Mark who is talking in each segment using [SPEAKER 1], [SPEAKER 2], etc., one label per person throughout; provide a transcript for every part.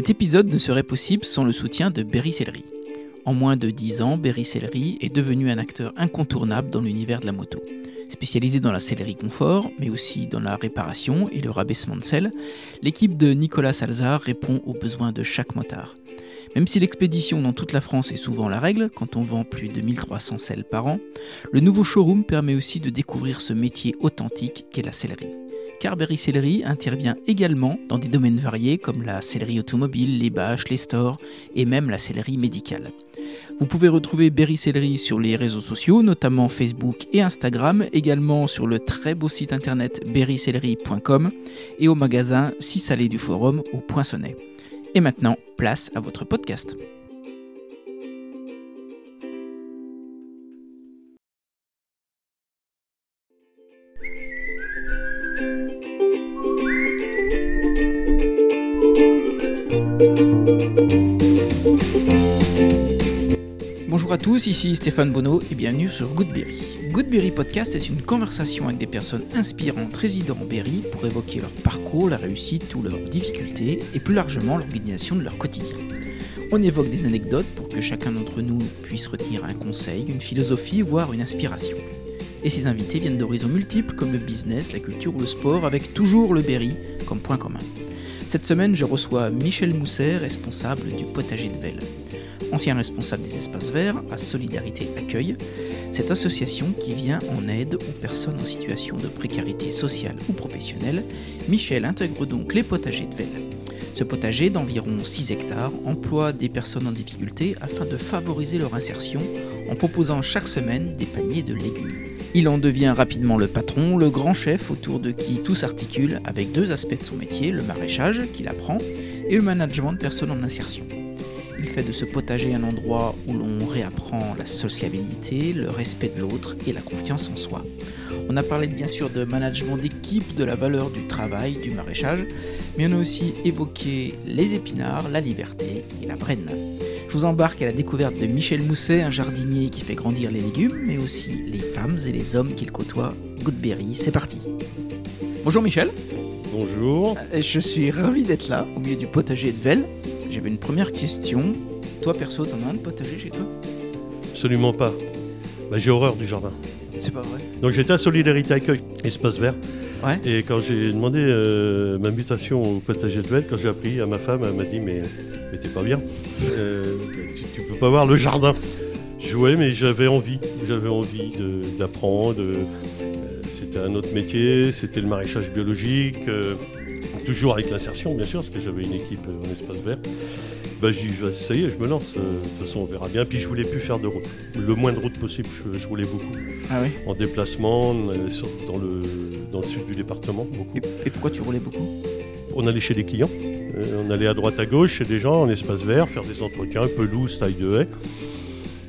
[SPEAKER 1] Cet épisode ne serait possible sans le soutien de Berry Céleri. En moins de 10 ans, Berry Céleri est devenu un acteur incontournable dans l'univers de la moto. Spécialisé dans la sellerie confort, mais aussi dans la réparation et le rabaissement de selle, l'équipe de Nicolas Salzar répond aux besoins de chaque motard. Même si l'expédition dans toute la France est souvent la règle, quand on vend plus de 1300 selles par an, le nouveau showroom permet aussi de découvrir ce métier authentique qu'est la sellerie. Car Berry Sellerie intervient également dans des domaines variés comme la sellerie automobile, les bâches, les stores et même la sellerie médicale. Vous pouvez retrouver Berry Sellerie sur les réseaux sociaux, notamment Facebook et Instagram, également sur le très beau site internet berrysellerie.com et au magasin 6 allées du Forum au Poinçonnet. Et maintenant, place à votre podcast. Bonjour à tous, ici Stéphane Bonneau et bienvenue sur Goodberry. Goodberry Podcast est une conversation avec des personnes inspirantes résidant en Berry pour évoquer leur parcours, la réussite ou leurs difficultés et plus largement l'organisation de leur quotidien. On évoque des anecdotes pour que chacun d'entre nous puisse retenir un conseil, une philosophie, voire une inspiration. Et ces invités viennent d'horizons multiples comme le business, la culture ou le sport, avec toujours le Berry comme point commun. Cette semaine, je reçois Michel Mousset, responsable du potager de Velle. Ancien responsable des espaces verts à Solidarité Accueil, cette association qui vient en aide aux personnes en situation de précarité sociale ou professionnelle, Michel intègre donc les potagers de Velle. Ce potager d'environ 6 hectares emploie des personnes en difficulté afin de favoriser leur insertion en proposant chaque semaine des paniers de légumes. Il en devient rapidement le patron, le grand chef autour de qui tout s'articule avec deux aspects de son métier, le maraîchage qu'il apprend et le management de personnes en insertion. Il fait de ce potager un endroit où l'on réapprend la sociabilité, le respect de l'autre et la confiance en soi. On a parlé bien sûr de management d'équipe, de la valeur du travail, du maraîchage, mais on a aussi évoqué les épinards, la liberté et la brenne. Je vous embarque à la découverte de Michel Mousset, un jardinier qui fait grandir les légumes, mais aussi les femmes et les hommes qu'il côtoie. Goodberry, c'est parti. Bonjour Michel.
[SPEAKER 2] Bonjour.
[SPEAKER 1] Je suis ravi d'être là, au milieu du potager de Velle. J'avais une première question. Toi perso, t'en as un de potager chez toi?
[SPEAKER 2] Absolument pas. Bah, j'ai horreur du jardin.
[SPEAKER 1] C'est pas vrai.
[SPEAKER 2] Donc j'étais à Solidarité Accueil, espace vert.
[SPEAKER 1] Ouais.
[SPEAKER 2] Et quand j'ai demandé euh, ma mutation au potager de Velle, quand j'ai appris à ma femme, elle m'a dit mais, mais t'es pas bien. Euh, tu, tu peux pas voir le jardin. Je jouais mais j'avais envie. J'avais envie d'apprendre. euh, c'était un autre métier, c'était le maraîchage biologique. euh, toujours avec l'insertion bien sûr, parce que j'avais une équipe en espace vert. Bah, dit, Vas-y, ça y est, je me lance. De toute façon, on verra bien. Puis je voulais plus faire de route. Le moins de route possible, je, je roulais beaucoup.
[SPEAKER 1] Ah oui.
[SPEAKER 2] En déplacement, dans, le, dans le sud du département, beaucoup.
[SPEAKER 1] Et, et pourquoi tu roulais beaucoup?
[SPEAKER 2] On allait chez des clients. Euh, on allait à droite à gauche chez des gens en espace vert, faire des entretiens, pelouse, taille de haie.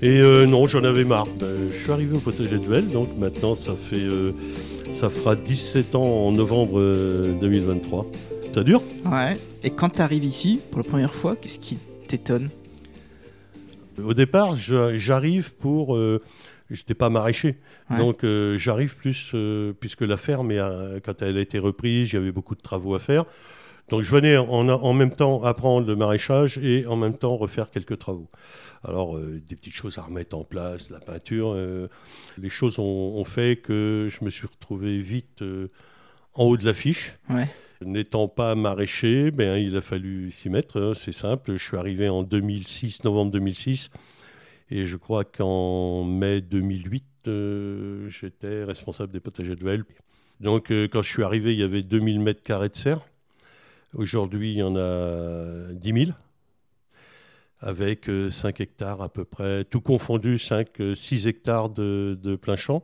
[SPEAKER 2] Et euh, non, j'en avais marre. Ben, je suis arrivé au potager de Velle, donc maintenant ça fait euh, ça fera 17 ans en novembre euh, 2023. Ça dure?
[SPEAKER 1] Ouais. Et quand t'arrives ici, pour la première fois, qu'est-ce qui t'étonne?
[SPEAKER 2] Au départ, j'arrive pour. J'étais pas maraîcher,
[SPEAKER 1] Ouais.
[SPEAKER 2] donc euh, j'arrive plus euh, puisque la ferme, quand elle a été reprise, il y avait beaucoup de travaux à faire. Donc je venais en, en même temps apprendre le maraîchage et en même temps refaire quelques travaux. Alors euh, des petites choses à remettre en place, la peinture. euh, les choses ont, ont fait que je me suis retrouvé vite euh, en haut de l'affiche.
[SPEAKER 1] Ouais.
[SPEAKER 2] N'étant pas maraîcher, ben, il a fallu s'y mettre. hein, c'est simple. Je suis arrivé en 2006, novembre 2006. Et je crois qu'en mai 2008, euh, j'étais responsable des potagers de Velle. Donc, quand je suis arrivé, il y avait 2000 mètres carrés de serre. Aujourd'hui, il y en a 10 000, avec euh, 5 hectares à peu près, tout confondu, 5, 6 hectares de, de plein champ.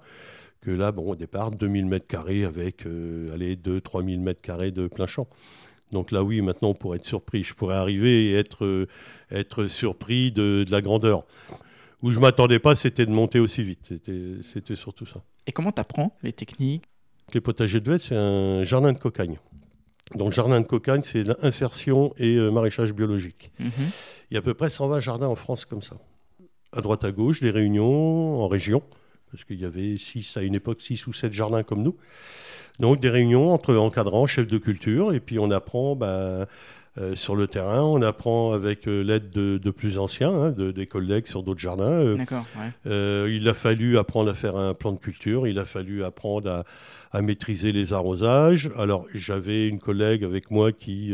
[SPEAKER 2] Que là, bon, au départ, 2000 mètres carrés avec, euh, allez, 2 3000 mètres carrés de plein champ. Donc là, oui, maintenant, on pourrait être surpris. Je pourrais arriver et être, euh, être surpris de, de la grandeur. Où je m'attendais pas, c'était de monter aussi vite. C'était, surtout ça.
[SPEAKER 1] Et comment t'apprends les techniques?
[SPEAKER 2] Les potagers de Vette, c'est un jardin de cocagne. Donc, jardin de cocagne, c'est l'insertion et euh, maraîchage biologique.
[SPEAKER 1] Mhm.
[SPEAKER 2] Il y a à peu près 120 jardins en France comme ça. À droite, à gauche, des réunions en région. parce qu'il y avait six, à une époque 6 ou 7 jardins comme nous. Donc des réunions entre encadrants, chefs de culture, et puis on apprend ben, euh, sur le terrain, on apprend avec euh, l'aide de, plus anciens, hein, de, des collègues sur d'autres jardins. Euh,
[SPEAKER 1] D'accord.
[SPEAKER 2] il a fallu apprendre à faire un plan de culture, il a fallu apprendre à, à maîtriser les arrosages. Alors j'avais une collègue avec moi qui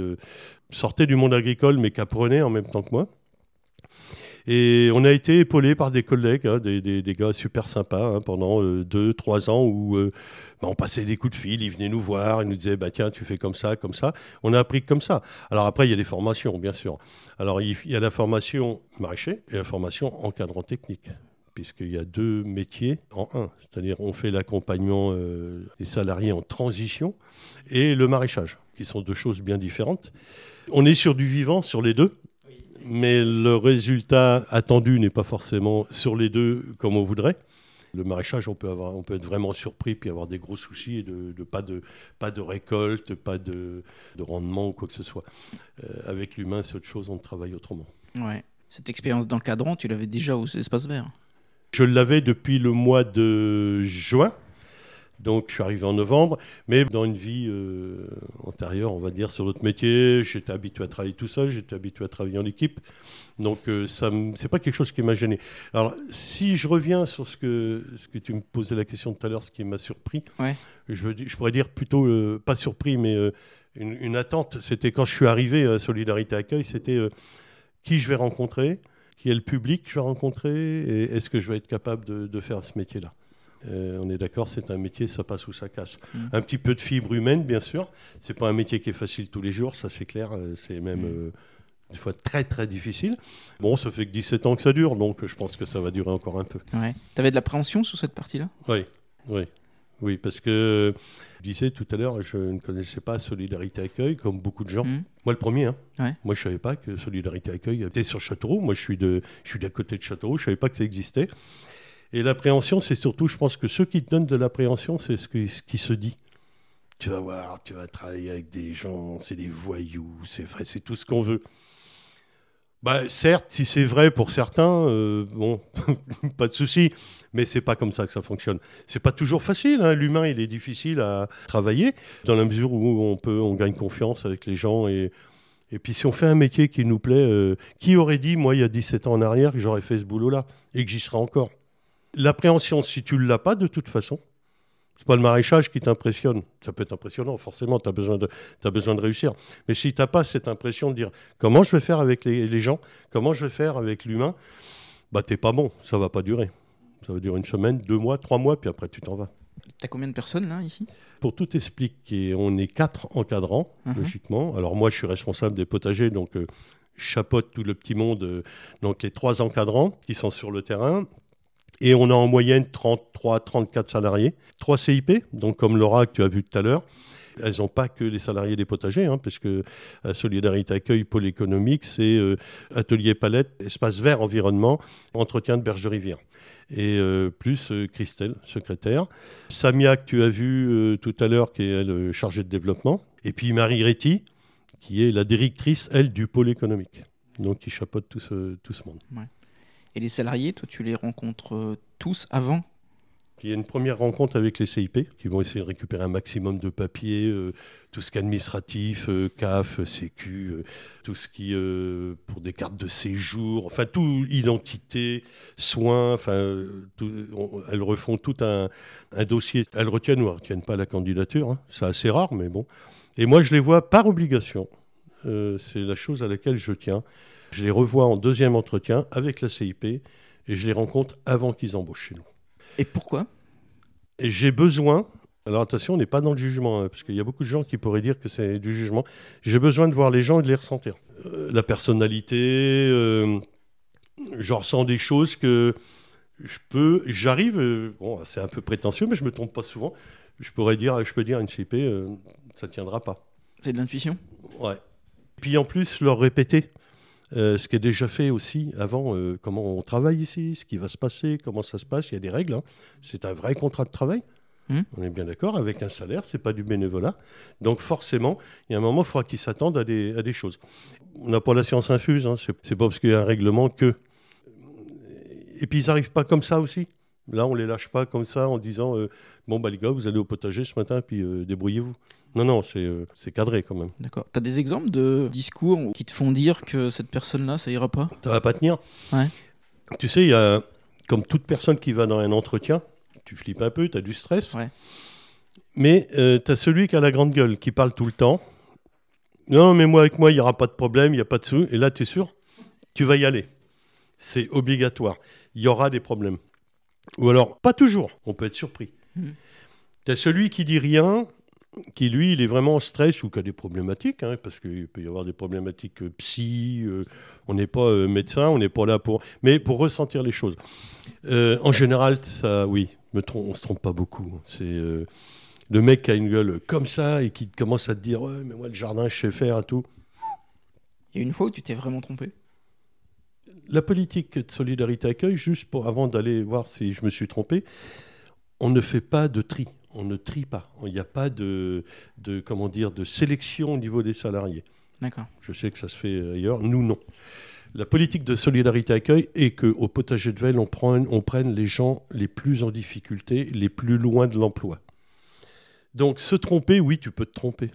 [SPEAKER 2] sortait du monde agricole mais qui apprenait en même temps que moi. Et on a été épaulé par des collègues, hein, des, gars super sympas hein, pendant euh, deux, trois ans où euh, bah, on passait des coups de fil, ils venaient nous voir, ils nous disaient bah, tiens, tu fais comme ça, comme ça. On a appris comme ça. Alors après, il y a des formations, bien sûr. Alors il y a la formation maraîcher et la formation encadrant technique puisqu'il y a deux métiers en un. C'est-à-dire on fait l'accompagnement euh, des salariés en transition et le maraîchage, qui sont deux choses bien différentes. On est sur du vivant sur les deux, mais le résultat attendu n'est pas forcément sur les deux comme on voudrait. Le maraîchage, on peut, avoir, on peut être vraiment surpris puis avoir des gros soucis et de, pas, de, pas de récolte, pas de, rendement ou quoi que ce soit. Euh, avec l'humain, c'est autre chose, on travaille autrement.
[SPEAKER 1] Ouais. Cette expérience d'encadrant, tu l'avais déjà aux espaces verts
[SPEAKER 2] Je l'avais depuis le mois de juin. Donc je suis arrivé en novembre, mais dans une vie euh, antérieure, on va dire, sur notre métier, j'étais habitué à travailler tout seul, j'étais habitué à travailler en équipe. Donc euh, ça c'est pas quelque chose qui m'a gêné. Alors si je reviens sur ce que, ce que tu me posais la question tout à l'heure, ce qui m'a surpris, je, je, pourrais dire plutôt, euh, pas surpris, mais une, attente, c'était quand je suis arrivé à Solidarité Accueil, c'était qui je vais rencontrer, qui est le public que je vais rencontrer, et est-ce que je vais être capable de, de faire ce métier-là? Euh, on est d'accord, c'est un métier, ça passe ou ça casse. Mm. Un petit peu de fibre humaine, bien sûr. C'est pas un métier qui est facile tous les jours, ça c'est clair. Euh, c'est même mm. euh, des fois très très difficile. Bon, ça fait que 17 ans que ça dure, donc je pense que ça va durer encore un peu.
[SPEAKER 1] Ouais. Tu avais de l'appréhension sur cette partie-là?
[SPEAKER 2] Oui, oui. Oui, parce que je disais tout à l'heure, je ne connaissais pas Solidarité Accueil comme beaucoup de gens. Mm. Moi, le premier. Hein. Moi, je ne savais pas que Solidarité Accueil était sur Châteauroux. Moi, je suis, de, je suis d'à côté de Châteauroux. Je ne savais pas que ça existait. Et l'appréhension, c'est surtout, je pense que ceux qui te donnent de l'appréhension, c'est ce, qui se dit. Tu vas voir, tu vas travailler avec des gens, c'est des voyous, c'est vrai, c'est tout ce qu'on veut. Bah, certes, si c'est vrai pour certains, euh, bon, pas de souci, mais c'est pas comme ça que ça fonctionne. C'est pas toujours facile. Hein. L'humain, il est difficile à travailler dans la mesure où on peut, on gagne confiance avec les gens et puis si on fait un métier qui nous plaît, euh, qui aurait dit, moi, il y a 17 ans en arrière, que j'aurais fait ce boulot-là et que j'y serais encore? L'appréhension, si tu ne l'as pas de toute façon, c'est pas le maraîchage qui t'impressionne. Ça peut être impressionnant, forcément, tu as, besoin de, as besoin de réussir. Mais si tu n'as pas cette impression de dire comment je vais faire avec les, gens, comment je vais faire avec l'humain, bah t'es pas bon, ça va pas durer. Ça va durer une semaine, deux mois, trois mois, puis après tu t'en vas.
[SPEAKER 1] Tu as combien de personnes là, ici?
[SPEAKER 2] Pour tout expliquer, on est quatre encadrants, uh-huh. logiquement. Alors moi, je suis responsable des potagers, donc euh, je chapeaute tout le petit monde, euh, donc les trois encadrants qui sont sur le terrain. Et on a en moyenne 33, 34 salariés. Trois CIP, donc comme Laura que tu as vu tout à l'heure. Elles n'ont pas que les salariés des potagers, hein, parce que euh, Solidarité Accueil, pôle économique, c'est euh, atelier palette, espace vert, environnement, entretien de berge. Et euh, plus Christelle, secrétaire. Samia, que tu as vu tout à l'heure, qui est chargée de développement. Et puis Marie Réti, qui est la directrice, elle, du pôle économique. Donc qui chapeaute tout ce, tout ce monde.
[SPEAKER 1] Et les salariés, toi, tu les rencontres euh, tous avant?
[SPEAKER 2] Il y a une première rencontre avec les CIP qui vont essayer de récupérer un maximum de papiers, euh, tout ce qui est administratif, euh, CAF, Sécu, tout ce qui pour des cartes de séjour, enfin tout, identité, soins, enfin elles refont tout un, dossier. Elles retiennent ou elles retiennent pas la candidature, hein. c'est assez rare, mais bon. Et moi je les vois par obligation. c'est la chose à laquelle je tiens. Je les revois en deuxième entretien avec la CIP et je les rencontre avant qu'ils embauchent chez nous.
[SPEAKER 1] Et pourquoi?
[SPEAKER 2] Et j'ai besoin, alors attention, on n'est pas dans le jugement, hein, parce qu'il y a beaucoup de gens qui pourraient dire que c'est du jugement. J'ai besoin de voir les gens et de les ressentir. Euh, la personnalité, euh, je ressens des choses que je peux, j'arrive, euh, bon, c'est un peu prétentieux, mais je me trompe pas souvent. Je pourrais dire, je peux dire à une CIP, ça tiendra pas.
[SPEAKER 1] C'est de l'intuition?
[SPEAKER 2] Ouais. Puis en plus, leur répéter. Euh, ce qui est déjà fait aussi avant, euh, comment on travaille ici, ce qui va se passer, comment ça se passe. Il y a des règles. Hein. C'est un vrai contrat de travail. Hmm. On est bien d'accord, avec un salaire, c'est pas du bénévolat. Donc forcément, il y a un moment, il faudra qu'ils s'attendent à des, à des, choses. On n'a pas la science infuse, hein. c'est pas parce qu'il y a un règlement que. Et puis ils n'arrivent pas comme ça aussi. Là, on les lâche pas comme ça en disant euh, bon bah les gars, vous allez au potager ce matin, puis débrouillez-vous. Non, non, c'est euh, c'est cadré quand même.
[SPEAKER 1] D'accord. T'as des exemples de discours qui te font dire que cette personne-là, ça ira pas?
[SPEAKER 2] Ça va pas tenir.
[SPEAKER 1] Ouais.
[SPEAKER 2] Tu sais, il y a comme toute personne qui va dans un entretien, tu flippes un peu, tu as du stress.
[SPEAKER 1] Ouais.
[SPEAKER 2] Mais tu as celui qui a la grande gueule, qui parle tout le temps. Non, mais moi, avec moi, il n'y aura pas de problème, il n'y a pas de sous. Et là, tu es sûr? Tu vas y aller. C'est obligatoire. Il y aura des problèmes. Ou alors, pas toujours. On peut être surpris.
[SPEAKER 1] Mhm.
[SPEAKER 2] Tu as celui qui dit rien, qui lui, il est vraiment en stress ou qui a des problématiques, hein, parce qu'il peut y avoir des problématiques euh, psy. euh, on n'est pas euh, médecin, on n'est pas là pour. Mais pour ressentir les choses. Euh, en général, ça, oui, me on se trompe pas beaucoup. C'est. le mec qui a une gueule comme ça et qui commence à te dire ouais mais moi le jardin je sais faire et tout
[SPEAKER 1] Il y a une fois où tu t'es vraiment trompé?
[SPEAKER 2] la politique de solidarité accueil, juste pour avant d'aller voir si je me suis trompé, on ne fait pas de tri. On ne trie pas. Il n'y a pas de, de, comment dire, de sélection au niveau des salariés.
[SPEAKER 1] D'accord.
[SPEAKER 2] Je sais que ça se fait ailleurs. Nous, non. La politique de solidarité accueil est qu'au potager de Vesle, on, prenne, on prenne les gens les plus en difficulté, les plus loin de l'emploi. Donc, se tromper, oui, tu peux te tromper.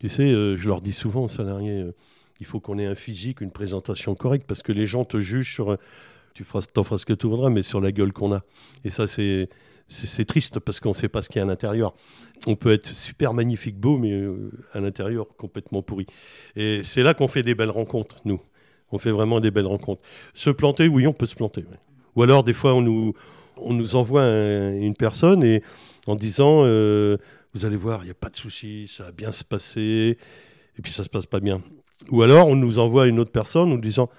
[SPEAKER 2] Tu sais, euh, je leur dis souvent aux salariés, euh, il faut qu'on ait un physique, une présentation correcte, parce que les gens te jugent sur, euh, tu feras, feras ce que tu voudras, mais sur la gueule qu'on a. Et ça, c'est, c'est, triste, parce qu'on ne sait pas ce qu'il y a à l'intérieur. On peut être super magnifique, beau, mais euh, à l'intérieur, complètement pourri. Et c'est là qu'on fait des belles rencontres, nous. On fait vraiment des belles rencontres. Se planter, oui, on peut se planter. Ou alors, des fois, on nous, on nous envoie un- une personne et, en disant euh, Vous allez voir, il n'y a pas de souci, ça va bien se passer. Et puis, ça ne se passe pas bien. Ou alors, on nous envoie une autre personne en disant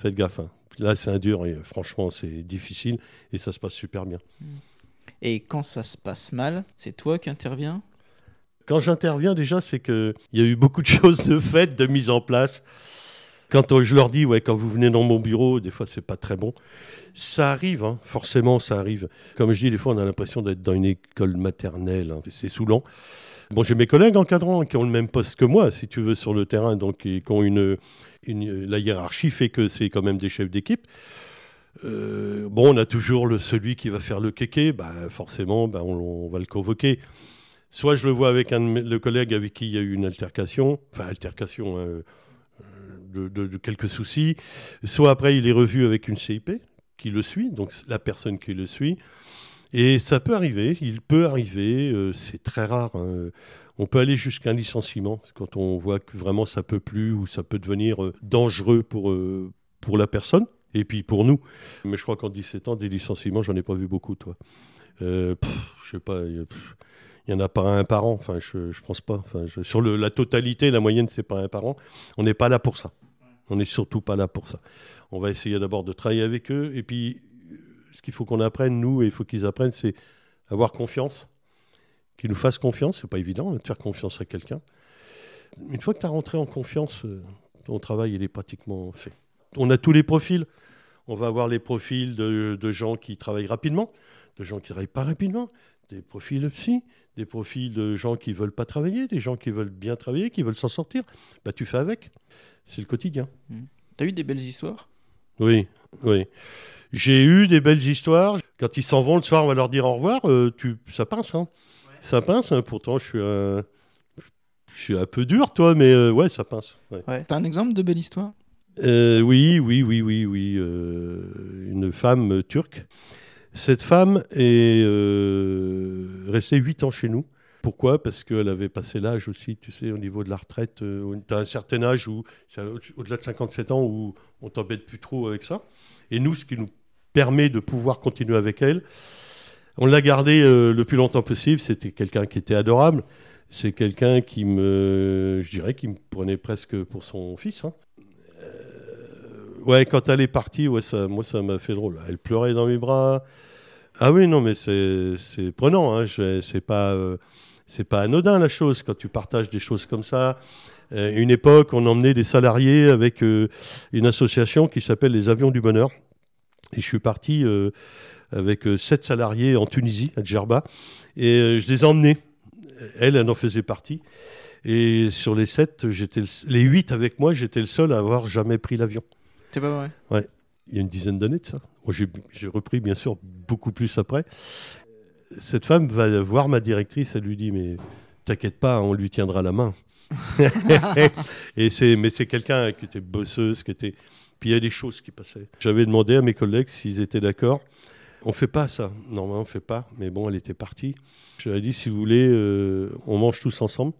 [SPEAKER 2] Faites gaffe, hein. là, c'est un dur et franchement, c'est difficile et ça se passe super bien.
[SPEAKER 1] Et quand ça se passe mal, c'est toi qui interviens?
[SPEAKER 2] Quand j'interviens, déjà, c'est qu'il y a eu beaucoup de choses de faites, de mises en place. Quand euh, je leur dis, ouais, quand vous venez dans mon bureau, des fois, c'est pas très bon. Ça arrive, hein, forcément, ça arrive. Comme je dis, des fois, on a l'impression d'être dans une école maternelle. hein, c'est saoulant. Bon, j'ai mes collègues encadrants qui ont le même poste que moi, si tu veux, sur le terrain, donc qui ont une- la hiérarchie fait que c'est quand même des chefs d'équipe. Euh, bon, on a toujours celui qui va faire le kéké, bah, forcément, bah, on, va le convoquer. Soit je le vois avec le collègue avec qui il y a eu une altercation, enfin altercation, hein, euh, de, quelques soucis. Soit après il est revu avec une CIP qui le suit, donc la personne qui le suit. Et ça peut arriver, il peut arriver, euh, c'est très rare. hein. On peut aller jusqu'à un licenciement quand on voit que vraiment ça peut plus ou ça peut devenir dangereux pour, pour la personne et puis pour nous. Mais je crois qu'en 17 ans, des licenciements, j'en ai pas vu beaucoup, toi. Euh, je sais pas, il y en a pas un par an. Enfin, je, je pense pas. Enfin, sur la totalité, la moyenne, c'est pas un par an. On n'est pas là pour ça. On n'est surtout pas là pour ça. On va essayer d'abord de travailler avec eux. Et puis, ce qu'il faut qu'on apprenne, nous, et il faut qu'ils apprennent, c'est avoir confiance. Qu'ils nous fassent confiance. C'est pas évident de faire confiance à quelqu'un. Une fois que tu as rentré en confiance, euh, ton travail, il est pratiquement fait. On a tous les profils. On va avoir les profils de, de gens qui travaillent rapidement, de gens qui travaillent pas rapidement, des profils psy, des profils de gens qui veulent pas travailler, des gens qui veulent bien travailler, qui veulent s'en sortir. Bah, tu fais avec. C'est le quotidien.
[SPEAKER 1] T'as eu des belles histoires?
[SPEAKER 2] Oui, oui. J'ai eu des belles histoires. Quand ils s'en vont le soir, on va leur dire au revoir. euh, tu, ça pince, hein. Ça pince. hein. Pourtant, je suis un, je suis un peu dur, toi, mais euh, ouais, ça pince. ouais.
[SPEAKER 1] Ouais. T'as un exemple de belle histoire?
[SPEAKER 2] Euh, oui, oui, oui, oui, oui. euh, une femme euh, turque. Cette femme est euh, restée 8 ans chez nous. Pourquoi? Parce qu'elle avait passé l'âge aussi, tu sais, au niveau de la retraite. tu as un certain âge où, au-delà de 57 ans, où on t'embête plus trop avec ça. Et nous, ce qui nous permet de pouvoir continuer avec elle, on l'a gardée euh, le plus longtemps possible. C'était quelqu'un qui était adorable. C'est quelqu'un qui me, je dirais, qui me prenait presque pour son fils. hein. Ouais, quand elle est partie, moi, ça m'a fait drôle. Elle pleurait dans mes bras. Ah oui, non, mais c'est prenant. Hein. Euh, c'est pas anodin la chose quand tu partages des choses comme ça. Euh, une époque, on emmenait des salariés avec euh, une association qui s'appelle les Avions du Bonheur. Et je suis parti avec sept salariés en Tunisie, à Djerba. Et je les ai emmenés. Elle, elle en faisait partie. Et sur les sept, j'étais le- les huit avec moi, j'étais le seul à avoir jamais pris l'avion.
[SPEAKER 1] C'est pas vrai
[SPEAKER 2] il y a une dizaine d'années de ça. Moi, j'ai repris, bien sûr, beaucoup plus après. Cette femme va voir ma directrice, elle lui dit, mais t'inquiète pas, on lui tiendra la main. et c'est, mais c'est quelqu'un qui était bosseuse, qui était. Puis il y a des choses qui passaient. J'avais demandé à mes collègues s'ils étaient d'accord. On fait pas ça. Normalement, on fait pas. Mais bon, elle était partie. Je lui ai dit, si vous voulez, euh, on mange tous ensemble.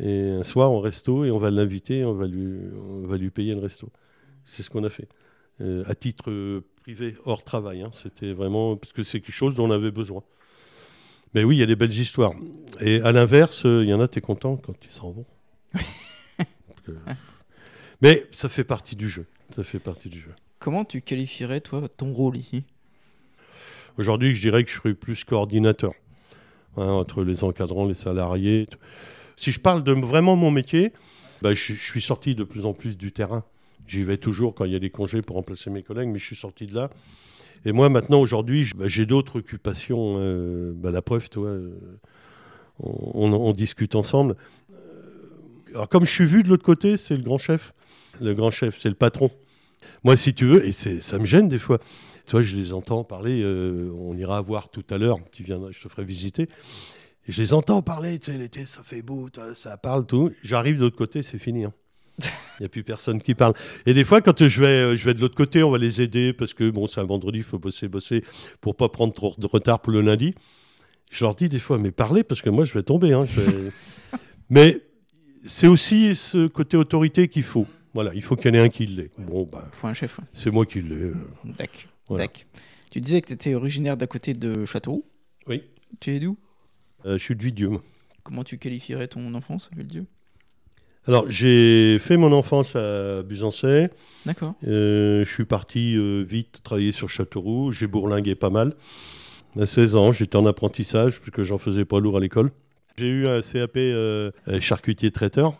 [SPEAKER 2] Et un soir, on resto, et on va l'inviter, on, va lui, on va lui payer le resto. C'est ce qu'on a fait. Euh, à titre privé, hors travail. Hein. C'était vraiment. Parce que c'est quelque chose dont on avait besoin. Mais oui, il y a des belles histoires. Et à l'inverse, euh, il y en a, tu es content quand ils s'en vont. Mais ça fait partie du jeu. Ça fait partie du jeu.
[SPEAKER 1] Comment tu qualifierais, toi, ton rôle ici?
[SPEAKER 2] Aujourd'hui, je dirais que je serais plus coordinateur hein, entre les encadrants, les salariés. Si je parle de vraiment mon métier, bah, je, suis sorti de plus en plus du terrain. J'y vais toujours quand il y a des congés pour remplacer mes collègues, mais je suis sorti de là. Et moi, maintenant, aujourd'hui, bah, j'ai d'autres occupations. Euh, bah, la preuve, toi, euh, on, discute ensemble. Alors, comme je suis vu de l'autre côté, c'est le grand chef. Le grand chef, c'est le patron. Moi, si tu veux, et ça me gêne des fois. Tu vois, je les entends parler. Euh, on ira voir tout à l'heure. Je te ferai visiter. Je les entends parler. Tu sais, l'été, ça fait beau, ça parle, tout. J'arrive de l'autre côté, c'est fini. Hein. Il n'y a plus personne qui parle. Et des fois, quand je vais, je vais de l'autre côté, on va les aider parce que bon, c'est un vendredi, il faut bosser, bosser pour pas prendre trop de retard pour le lundi. Je leur dis des fois, mais parlez parce que moi, je vais tomber. Hein, mais c'est aussi ce côté autorité qu'il faut. Voilà, il faut qu'il y en ait un qui l'ait. Bon, bah,
[SPEAKER 1] faut un chef.
[SPEAKER 2] C'est moi qui l'ai. Euh.
[SPEAKER 1] D'accord. Tu disais que tu étais originaire d'à côté de Châteauroux.
[SPEAKER 2] Oui.
[SPEAKER 1] Tu es d'où?
[SPEAKER 2] Euh, Je suis de Villedieu.
[SPEAKER 1] Comment tu qualifierais ton enfance à Villedieu
[SPEAKER 2] alors, j'ai fait mon enfance à Busancais.
[SPEAKER 1] D'accord.
[SPEAKER 2] Euh, je suis parti vite travailler sur Châteauroux. J'ai bourlingué pas mal. À 16 ans, j'étais en apprentissage, puisque j'en faisais pas lourd à l'école. J'ai eu un CAP euh, charcutier traiteur.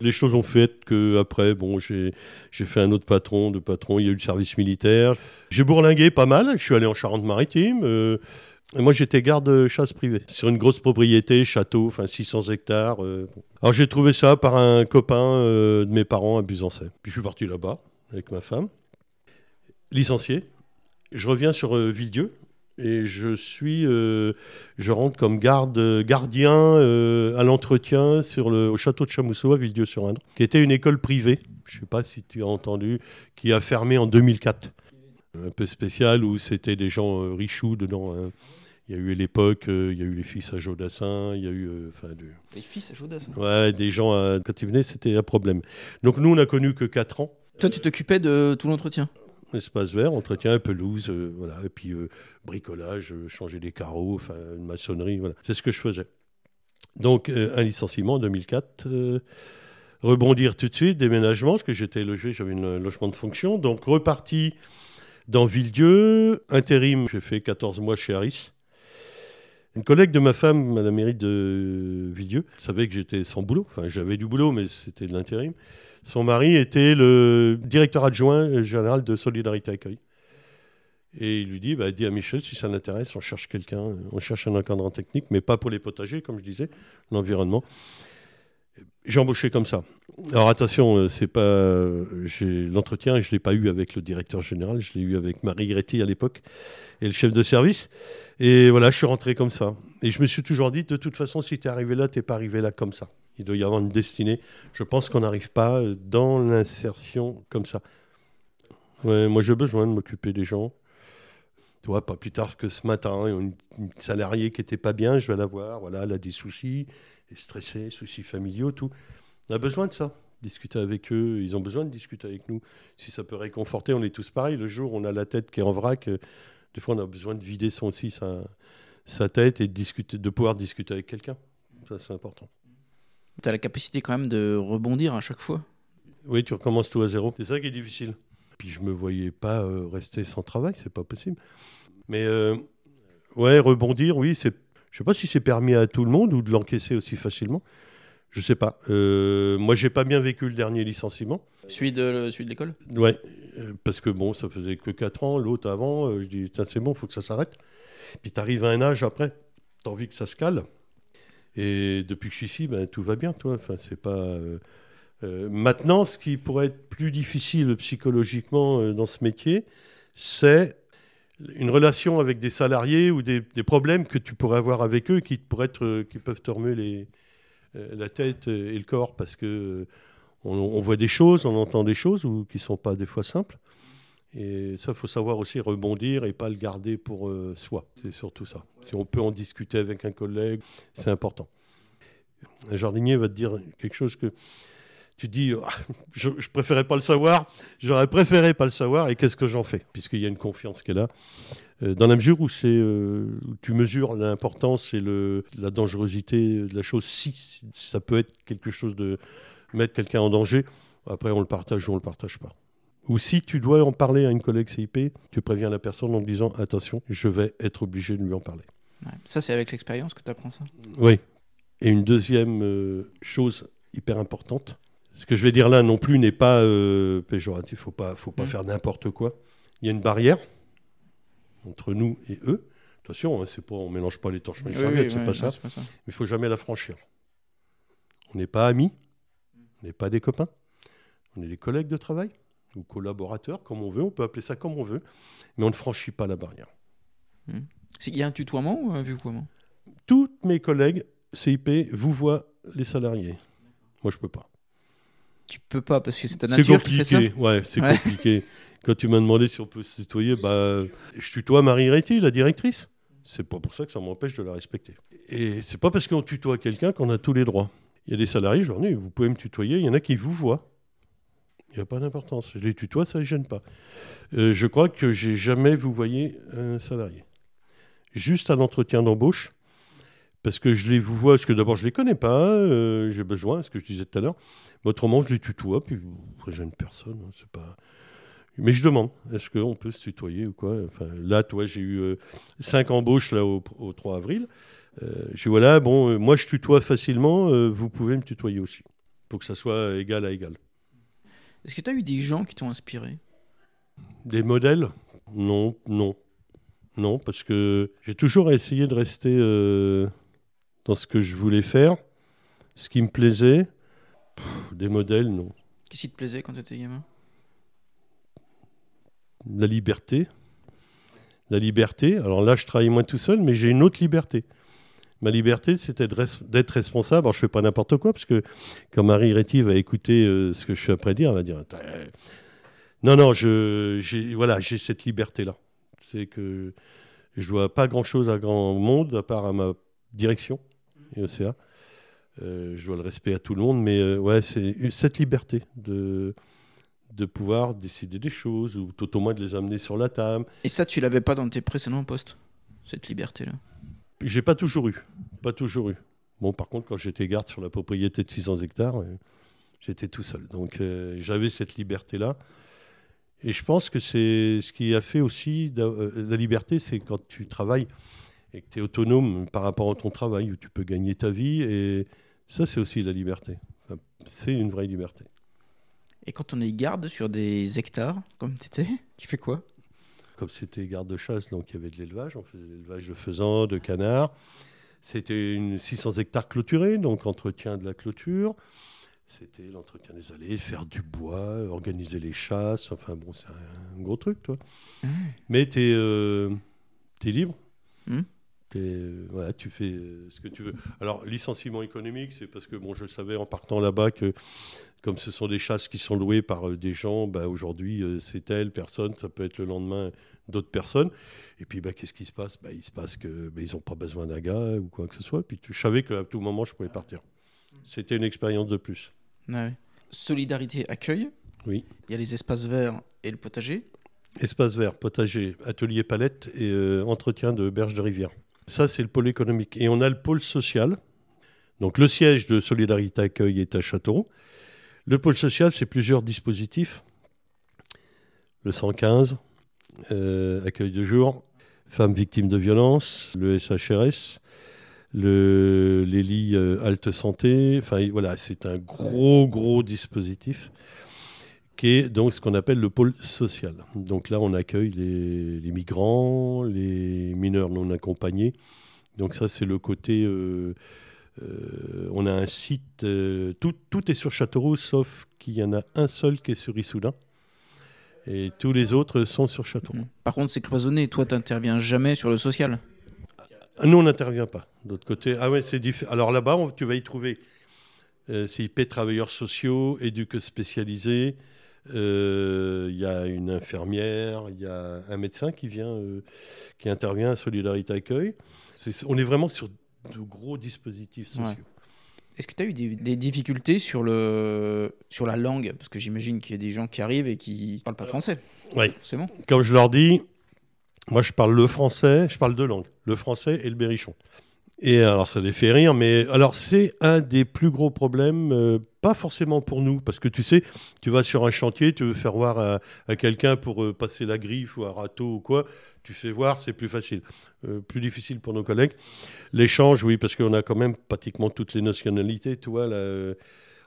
[SPEAKER 2] Les choses ont fait que après, bon, j'ai fait un autre patron, de patron. Il y a eu le service militaire. J'ai bourlingué pas mal. Je suis allé en Charente-Maritime. Euh, moi, j'étais garde chasse privée sur une grosse propriété, château, enfin 600 hectares. Euh. Alors, j'ai trouvé ça par un copain de mes parents à Busancais. Puis, je suis parti là-bas avec ma femme, licencié. Je reviens sur Villedieu, et je suis, euh, je rentre comme garde, gardien euh, à l'entretien sur le, au château de Chamousseau à Villedieu-sur-Indre, qui était une école privée, je ne sais pas si tu as entendu, qui a fermé en 2004. Un peu spécial où c'était des gens euh, richoux dedans. Hein. Il y a eu l'époque, il y a eu les fils à Jodassin, il y a eu.
[SPEAKER 1] enfin Les fils à Jodassin
[SPEAKER 2] Ouais, des gens, quand ils venaient, c'était un problème. Donc nous, on n'a connu que 4 ans.
[SPEAKER 1] Toi, tu t'occupais de tout l'entretien?
[SPEAKER 2] Espace vert, entretien, pelouse, euh, voilà, et puis euh, bricolage, euh, changer des carreaux, enfin une maçonnerie, voilà. C'est ce que je faisais. Donc un licenciement en 2004, rebondir tout de suite, déménagement, parce que j'étais logé, j'avais un logement de fonction, donc reparti dans Villedieu, intérim, j'ai fait 14 mois chez Harris. Une collègue de ma femme la mairie de Villedieu savait que j'étais sans boulot, enfin j'avais du boulot, mais c'était de l'intérim. Son mari était le directeur adjoint général de Solidarité Accueil. Et il lui dit, bah, dis à Michel, si ça l'intéresse, on cherche quelqu'un, on cherche un encadrant technique, mais pas pour les potagers, comme je disais, l'environnement. J'ai embauché comme ça. Alors attention, euh, c'est pas l'entretien, je l'ai pas eu avec le directeur général, je l'ai eu avec Marie Gretti à l'époque et le chef de service. Et voilà, je suis rentré comme ça. Et je me suis toujours dit, de toute façon, si tu es arrivé là, tu n'es pas arrivé là comme ça. Il doit y avoir une destinée. Je pense qu'on n'arrive pas dans l'insertion comme ça. Moi, j'ai besoin de m'occuper des gens. Tu vois, pas plus tard que ce matin, une, une salariée qui n'était pas bien, je vais la voir. Voilà, elle a des soucis, est stressée, soucis familiaux, tout. On a besoin de ça. Discuter avec eux, ils ont besoin de discuter avec nous. Si ça peut réconforter, on est tous pareils. Le jour où on a la tête qui est en vrac, euh, des fois on a besoin de vider son aussi sa, sa tête et de, discuter, de pouvoir discuter avec quelqu'un. Ça, c'est important.
[SPEAKER 1] Tu as la capacité quand même de rebondir à chaque fois?
[SPEAKER 2] Oui, tu recommences tout à zéro. C'est ça qui est difficile. Puis je me voyais pas euh, rester sans travail, c'est pas possible. Mais euh, ouais, rebondir, oui, c'est. Je sais pas si c'est permis à tout le monde ou de l'encaisser aussi facilement. Je sais pas. Euh, moi, j'ai pas bien vécu le dernier licenciement.
[SPEAKER 1] Celui de, celui de l'école?
[SPEAKER 2] Ouais, euh, parce que bon, ça faisait que 4 ans. L'autre avant, je dis, c'est bon, il faut que ça s'arrête. Puis tu arrives à un âge après, tu as envie que ça se cale. Et depuis que je suis ici, ben, tout va bien, toi. Enfin, c'est pas. Euh, Euh, maintenant, ce qui pourrait être plus difficile psychologiquement euh, dans ce métier, c'est une relation avec des salariés ou des, des, problèmes que tu pourrais avoir avec eux qui, pourraient être, euh, qui peuvent te remuer les, la tête et le corps parce que on, on, voit des choses, on entend des choses ou qui sont pas des fois simples. Et ça, faut savoir aussi rebondir et pas le garder pour euh, soi. C'est surtout ça. Si on peut en discuter avec un collègue, c'est important. Un jardinier va te dire quelque chose que tu dis, ah, je, je, préférais pas le savoir, j'aurais préféré pas le savoir, et qu'est-ce que j'en fais? Puisqu'il y a une confiance qui est là. Euh, dans la mesure où, c'est, euh, tu mesures l'importance et le, la dangerosité de la chose, si, si ça peut être quelque chose de mettre quelqu'un en danger, après on le partage ou on le partage pas. Ou si tu dois en parler à une collègue CIP, tu préviens la personne en disant attention, je vais être obligé de lui en parler.
[SPEAKER 1] Ouais. Ça, c'est avec l'expérience que tu apprends ça?
[SPEAKER 2] Oui. Et une deuxième euh, chose hyper importante, ce que je vais dire là non plus n'est pas euh, péjoratif, il ne faut pas, faut pas mmh. faire n'importe quoi. Il y a une barrière entre nous et eux. Attention, hein, c'est pas, on ne mélange pas les torches et les serviettes, oui, c'est pas, ça. Mais il ne faut jamais la franchir. On n'est pas amis, on n'est pas des copains, on est des collègues de travail ou collaborateurs, comme on veut, on peut appeler ça comme on veut, mais on ne franchit pas la barrière.
[SPEAKER 1] Mmh. Il y a un tutoiement ou un vouvoiement
[SPEAKER 2] Toutes mes collègues CIP vous voient les salariés. Moi, je peux pas.
[SPEAKER 1] Tu peux pas parce que c'est ta nature
[SPEAKER 2] qui
[SPEAKER 1] fait ça
[SPEAKER 2] Ouais, c'est ouais. compliqué. Quand tu m'as demandé si on peut se tutoyer, bah, je tutoie Marie Réti, la directrice. C'est pas pour ça que ça m'empêche de la respecter. Et c'est pas parce qu'on tutoie quelqu'un qu'on a tous les droits. Il y a des salariés, je leur dis, vous pouvez me tutoyer, il y en a qui vous voient. Il n'y a pas d'importance. Je les tutoie, ça ne les gêne pas. Euh, je crois que j'ai jamais vous voyez un salarié. Juste à l'entretien d'embauche, parce que je les vous vois, parce que d'abord je les connais pas, euh, j'ai besoin, ce que je disais tout à l'heure. Mais autrement, je les tutoie, puis je gêne personne. Hein, c'est pas. Mais je demande, est-ce qu'on peut se tutoyer ou quoi? Enfin, Là, toi, j'ai eu euh, cinq embauches là, au, au 3 avril. Euh, je dis voilà, bon, moi je tutoie facilement, vous pouvez me tutoyer aussi, pour que ça soit égal à égal.
[SPEAKER 1] Est-ce que tu as eu des gens qui t'ont inspiré?
[SPEAKER 2] Des modèles? Non, non. Non, parce que j'ai toujours essayé de rester dans ce que je voulais faire, ce qui me plaisait. Pff, des modèles, non.
[SPEAKER 1] Qu'est-ce qui te plaisait quand tu étais gamin?
[SPEAKER 2] La liberté. La liberté. Alors là, je travaille moins tout seul, mais j'ai une autre liberté. Ma liberté, c'était d'être responsable. Alors, je fais pas n'importe quoi, parce que quand Marie Réti va écouter euh, ce que je suis après dire, elle va dire Non, non, j'ai voilà, cette liberté-là. C'est que je dois pas grand-chose à grand monde, à part à ma direction, ECA. Euh, je dois le respect à tout le monde, mais euh, ouais, c'est cette liberté de, de pouvoir décider des choses, ou tout au moins de les amener sur la table.
[SPEAKER 1] Et ça, tu l'avais pas dans tes précédents postes, cette liberté-là?
[SPEAKER 2] J'ai pas toujours eu. Pas toujours eu. Bon, par contre, quand j'étais garde sur la propriété de 600 hectares, euh, j'étais tout seul. Donc, euh, j'avais cette liberté-là. Et je pense que c'est ce qui a fait aussi la liberté, c'est quand tu travailles et que tu es autonome par rapport à ton travail, où tu peux gagner ta vie. Et ça, c'est aussi la liberté. Enfin, c'est une vraie liberté.
[SPEAKER 1] Et quand on est garde sur des hectares, comme tu étais, tu fais quoi?
[SPEAKER 2] Comme c'était garde de chasse, donc il y avait de l'élevage. On faisait de l'élevage de faisans, de canards. C'était une 600 hectares clôturés, donc entretien de la clôture. C'était l'entretien des allées, faire du bois, organiser les chasses. Enfin bon, c'est un gros truc, toi. Mmh. Mais tu es, euh, es, libre. Mmh. Es, voilà, tu fais euh, ce que tu veux. Alors, licenciement économique, c'est parce que bon, je savais en partant là-bas que comme ce sont des chasses qui sont louées par euh, des gens, bah, aujourd'hui euh, c'est telle personne, ça peut être le lendemain d'autres personnes. Et puis bah, qu'est-ce qui se passe? Bah, Il se passe qu'ils bah, n'ont pas besoin d'un gars ou quoi que ce soit. Puis je savais qu'à tout moment je pouvais partir. C'était une expérience de plus.
[SPEAKER 1] Oui. Solidarité accueil.
[SPEAKER 2] Oui.
[SPEAKER 1] Il y a les espaces verts et le potager.
[SPEAKER 2] Espace vert, potager, atelier palette et euh, entretien de berges de rivière. Ça, c'est le pôle économique. Et on a le pôle social. Donc le siège de Solidarité Accueil est à Châteauroux. Le pôle social, c'est plusieurs dispositifs. Le 115, euh, accueil de jour, femmes victimes de violences, le SHRS, le, les euh, santé. Enfin, voilà, c'est un gros, gros dispositif qui est donc ce qu'on appelle le pôle social. Donc là, on accueille les, les migrants, les mineurs non accompagnés. Donc ça, c'est le côté euh, Euh, on a un site, euh, tout, tout est sur Châteauroux, sauf qu'il y en a un seul qui est sur Issoudun. Et tous les autres sont sur Châteauroux.
[SPEAKER 1] Mm. Par contre, c'est cloisonné. Toi, tu n'interviens jamais sur le social?
[SPEAKER 2] Ah, Nous, on n'intervient pas. D'autre côté, ah ouais, c'est différent. Alors là-bas, on- tu vas y trouver CIP, travailleurs sociaux, éduques spécialisés. Euh, Il y a une infirmière, il y a un médecin qui vient, euh, qui intervient à Solidarité Accueil. On est vraiment sur de gros dispositifs sociaux.
[SPEAKER 1] Ouais. Est-ce que tu as eu des, des difficultés sur, le, sur la langue? Parce que j'imagine qu'il y a des gens qui arrivent et qui parlent pas français.
[SPEAKER 2] Oui.
[SPEAKER 1] C'est bon
[SPEAKER 2] Comme je leur dis, moi je parle le français, je parle deux langues, le français et le berrichon. Et alors ça les fait rire, mais alors c'est un des plus gros problèmes, euh, pas forcément pour nous, parce que tu sais, tu vas sur un chantier, tu veux faire voir à, quelqu'un pour euh, passer la griffe ou un râteau ou quoi, tu fais voir, c'est plus facile. Euh, plus difficile pour nos collègues. L'échange, oui, parce qu'on a quand même pratiquement toutes les nationalités, tu vois, euh,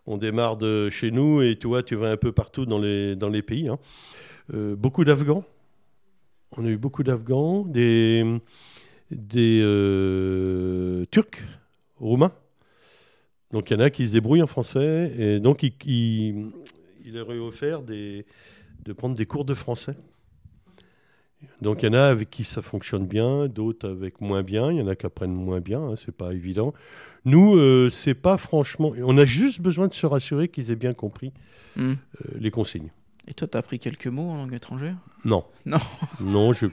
[SPEAKER 2] on démarre de chez nous et tu vois, tu vas un peu partout dans les, pays. hein. Euh, beaucoup d'Afghans. On a eu beaucoup d'Afghans, des, des euh, Turcs, Roumains. Donc il y en a qui se débrouillent en français et donc il, il, il leur est offert des, de prendre des cours de français. Donc il y en a avec qui ça fonctionne bien, d'autres avec moins bien. Il y en a qui apprennent moins bien, hein, c'est pas évident. Nous, euh, c'est pas franchement. On a juste besoin de se rassurer qu'ils aient bien compris
[SPEAKER 1] Mm.
[SPEAKER 2] euh, les consignes.
[SPEAKER 1] Et toi, tu as appris quelques mots en langue étrangère?
[SPEAKER 2] Non.
[SPEAKER 1] Non.
[SPEAKER 2] Non, je.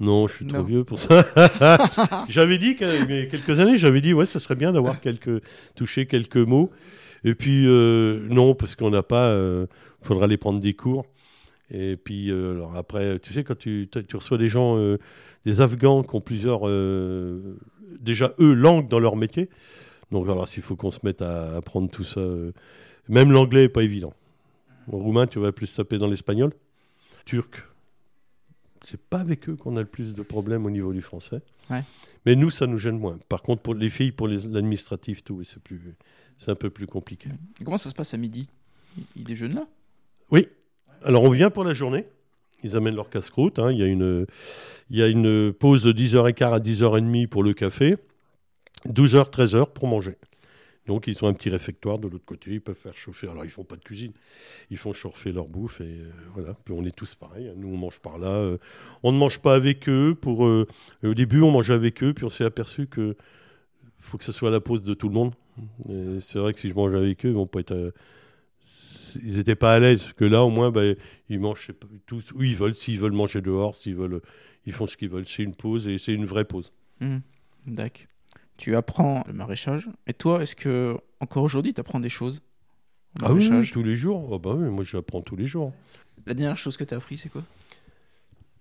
[SPEAKER 2] Non, je suis trop vieux pour ça. j'avais dit, qu'il y a quelques années, j'avais dit, ouais, ça serait bien d'avoir quelques, touché quelques mots. Et puis, euh, non, parce qu'on n'a pas. Il faudra aller prendre des cours. Et puis, euh, alors après, tu sais, quand tu, reçois des gens, euh, des Afghans qui ont plusieurs, euh, déjà eux, langues dans leur métier. Donc, alors, s'il faut qu'on se mette à apprendre tout ça. euh, même l'anglais n'est pas évident. En roumain, tu vas plus taper dans l'espagnol. Turc, c'est pas avec eux qu'on a le plus de problèmes au niveau du français.
[SPEAKER 1] Ouais.
[SPEAKER 2] Mais nous, ça nous gêne moins. Par contre, pour les filles, pour l'administratif, tout, c'est plus, c'est un peu plus compliqué.
[SPEAKER 1] Et Comment ça se passe à midi? Il- Il déjeune là?
[SPEAKER 2] Oui. Alors, on vient pour la journée. Ils amènent leur casse-croûte. hein. Il, y a une, il y a une pause de 10h15 à 10h30 pour le café, 12h, 13h pour manger. Donc, ils ont un petit réfectoire de l'autre côté. Ils peuvent faire chauffer. Alors, ils font pas de cuisine. Ils font chauffer leur bouffe. Et euh, voilà. Puis, on est tous pareils. hein. Nous, on mange par là. euh, on ne mange pas avec eux. Pour, euh, au début, on mangeait avec eux. Puis, on s'est aperçu que faut que ça soit la pause de tout le monde. C'est vrai que si je mange avec eux, ils n'étaient pas à l'aise. Que là, au moins, ben, ils mangent tous où ils veulent. S'ils veulent manger dehors, s'ils veulent, ils font ce qu'ils veulent. C'est une pause et c'est une vraie pause.
[SPEAKER 1] Mhm. D'accord. Tu apprends le maraîchage. Et toi, est-ce que encore aujourd'hui, tu apprends des choses
[SPEAKER 2] Ah oui, tous les jours. Ah bah oui, moi, j'apprends tous les jours.
[SPEAKER 1] La dernière chose que tu as appris, c'est quoi?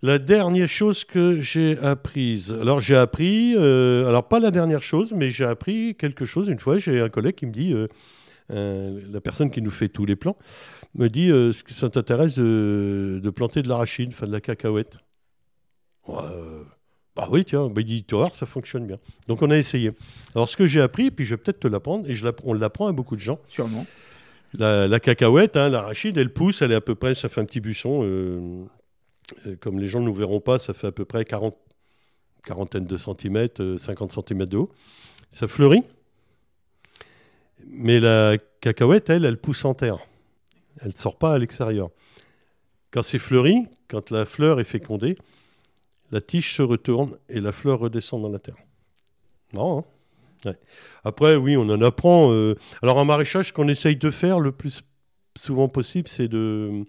[SPEAKER 2] La dernière chose que j'ai apprise. Alors, j'ai appris, euh, alors pas la dernière chose, mais j'ai appris quelque chose. Une fois, j'ai un collègue qui me dit, euh, euh, la personne qui nous fait tous les plans, me dit euh, Est-ce que ça t'intéresse de, de planter de l'arachide, enfin de la cacahuète? Ouais, euh, Bah oui, tiens, il dit Tu vas voir, ça fonctionne bien. Donc, on a essayé. Alors, ce que j'ai appris, puis je vais peut-être te l'apprendre, et je on l'apprend à beaucoup de gens.
[SPEAKER 1] Sûrement.
[SPEAKER 2] La, la cacahuète, hein, l'arachide, elle pousse, elle est à peu près, ça fait un petit buisson. euh, euh, comme les gens ne nous verront pas, ça fait à peu près 40, quarantaine de centimètres, euh, 50 centimètres de haut. Ça fleurit. Mais la cacahuète, elle, elle pousse en terre. Elle ne sort pas à l'extérieur. Quand c'est fleuri, quand la fleur est fécondée, la tige se retourne et la fleur redescend dans la terre. Marrant, hein? Après, oui, on en apprend. euh, alors en maraîchage, ce qu'on essaye de faire le plus souvent possible, c'est de,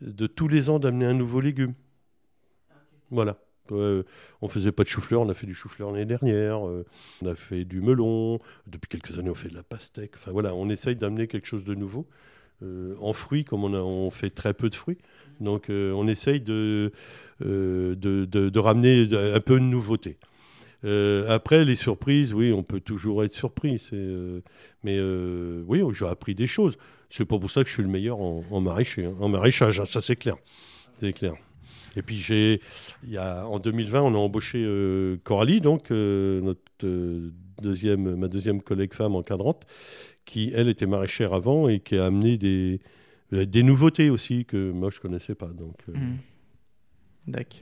[SPEAKER 2] de tous les ans d'amener un nouveau légume. Voilà. Euh, on faisait pas de chou-fleur, on a fait du chou-fleur l'année dernière, euh, on a fait du melon, depuis quelques années on fait de la pastèque. Enfin voilà, on essaye d'amener quelque chose de nouveau. Euh, en fruits, comme on, on fait très peu de fruits, donc euh, on essaye de, euh, de, de- ramener un peu de nouveauté. Euh, après, les surprises, oui, on peut toujours être surpris. mais oui, j'ai appris des choses. C'est pas pour ça que je suis le meilleur en, en hein, maraîchage, hein, ça c'est clair. C'est clair. Et puis j'ai, en 2020, on a embauché Coralie, donc notre deuxième, ma deuxième collègue femme encadrante, qui elle était maraîchère avant et qui a amené des, des nouveautés aussi que moi je connaissais pas. Donc euh,
[SPEAKER 1] Mhm. D'accord.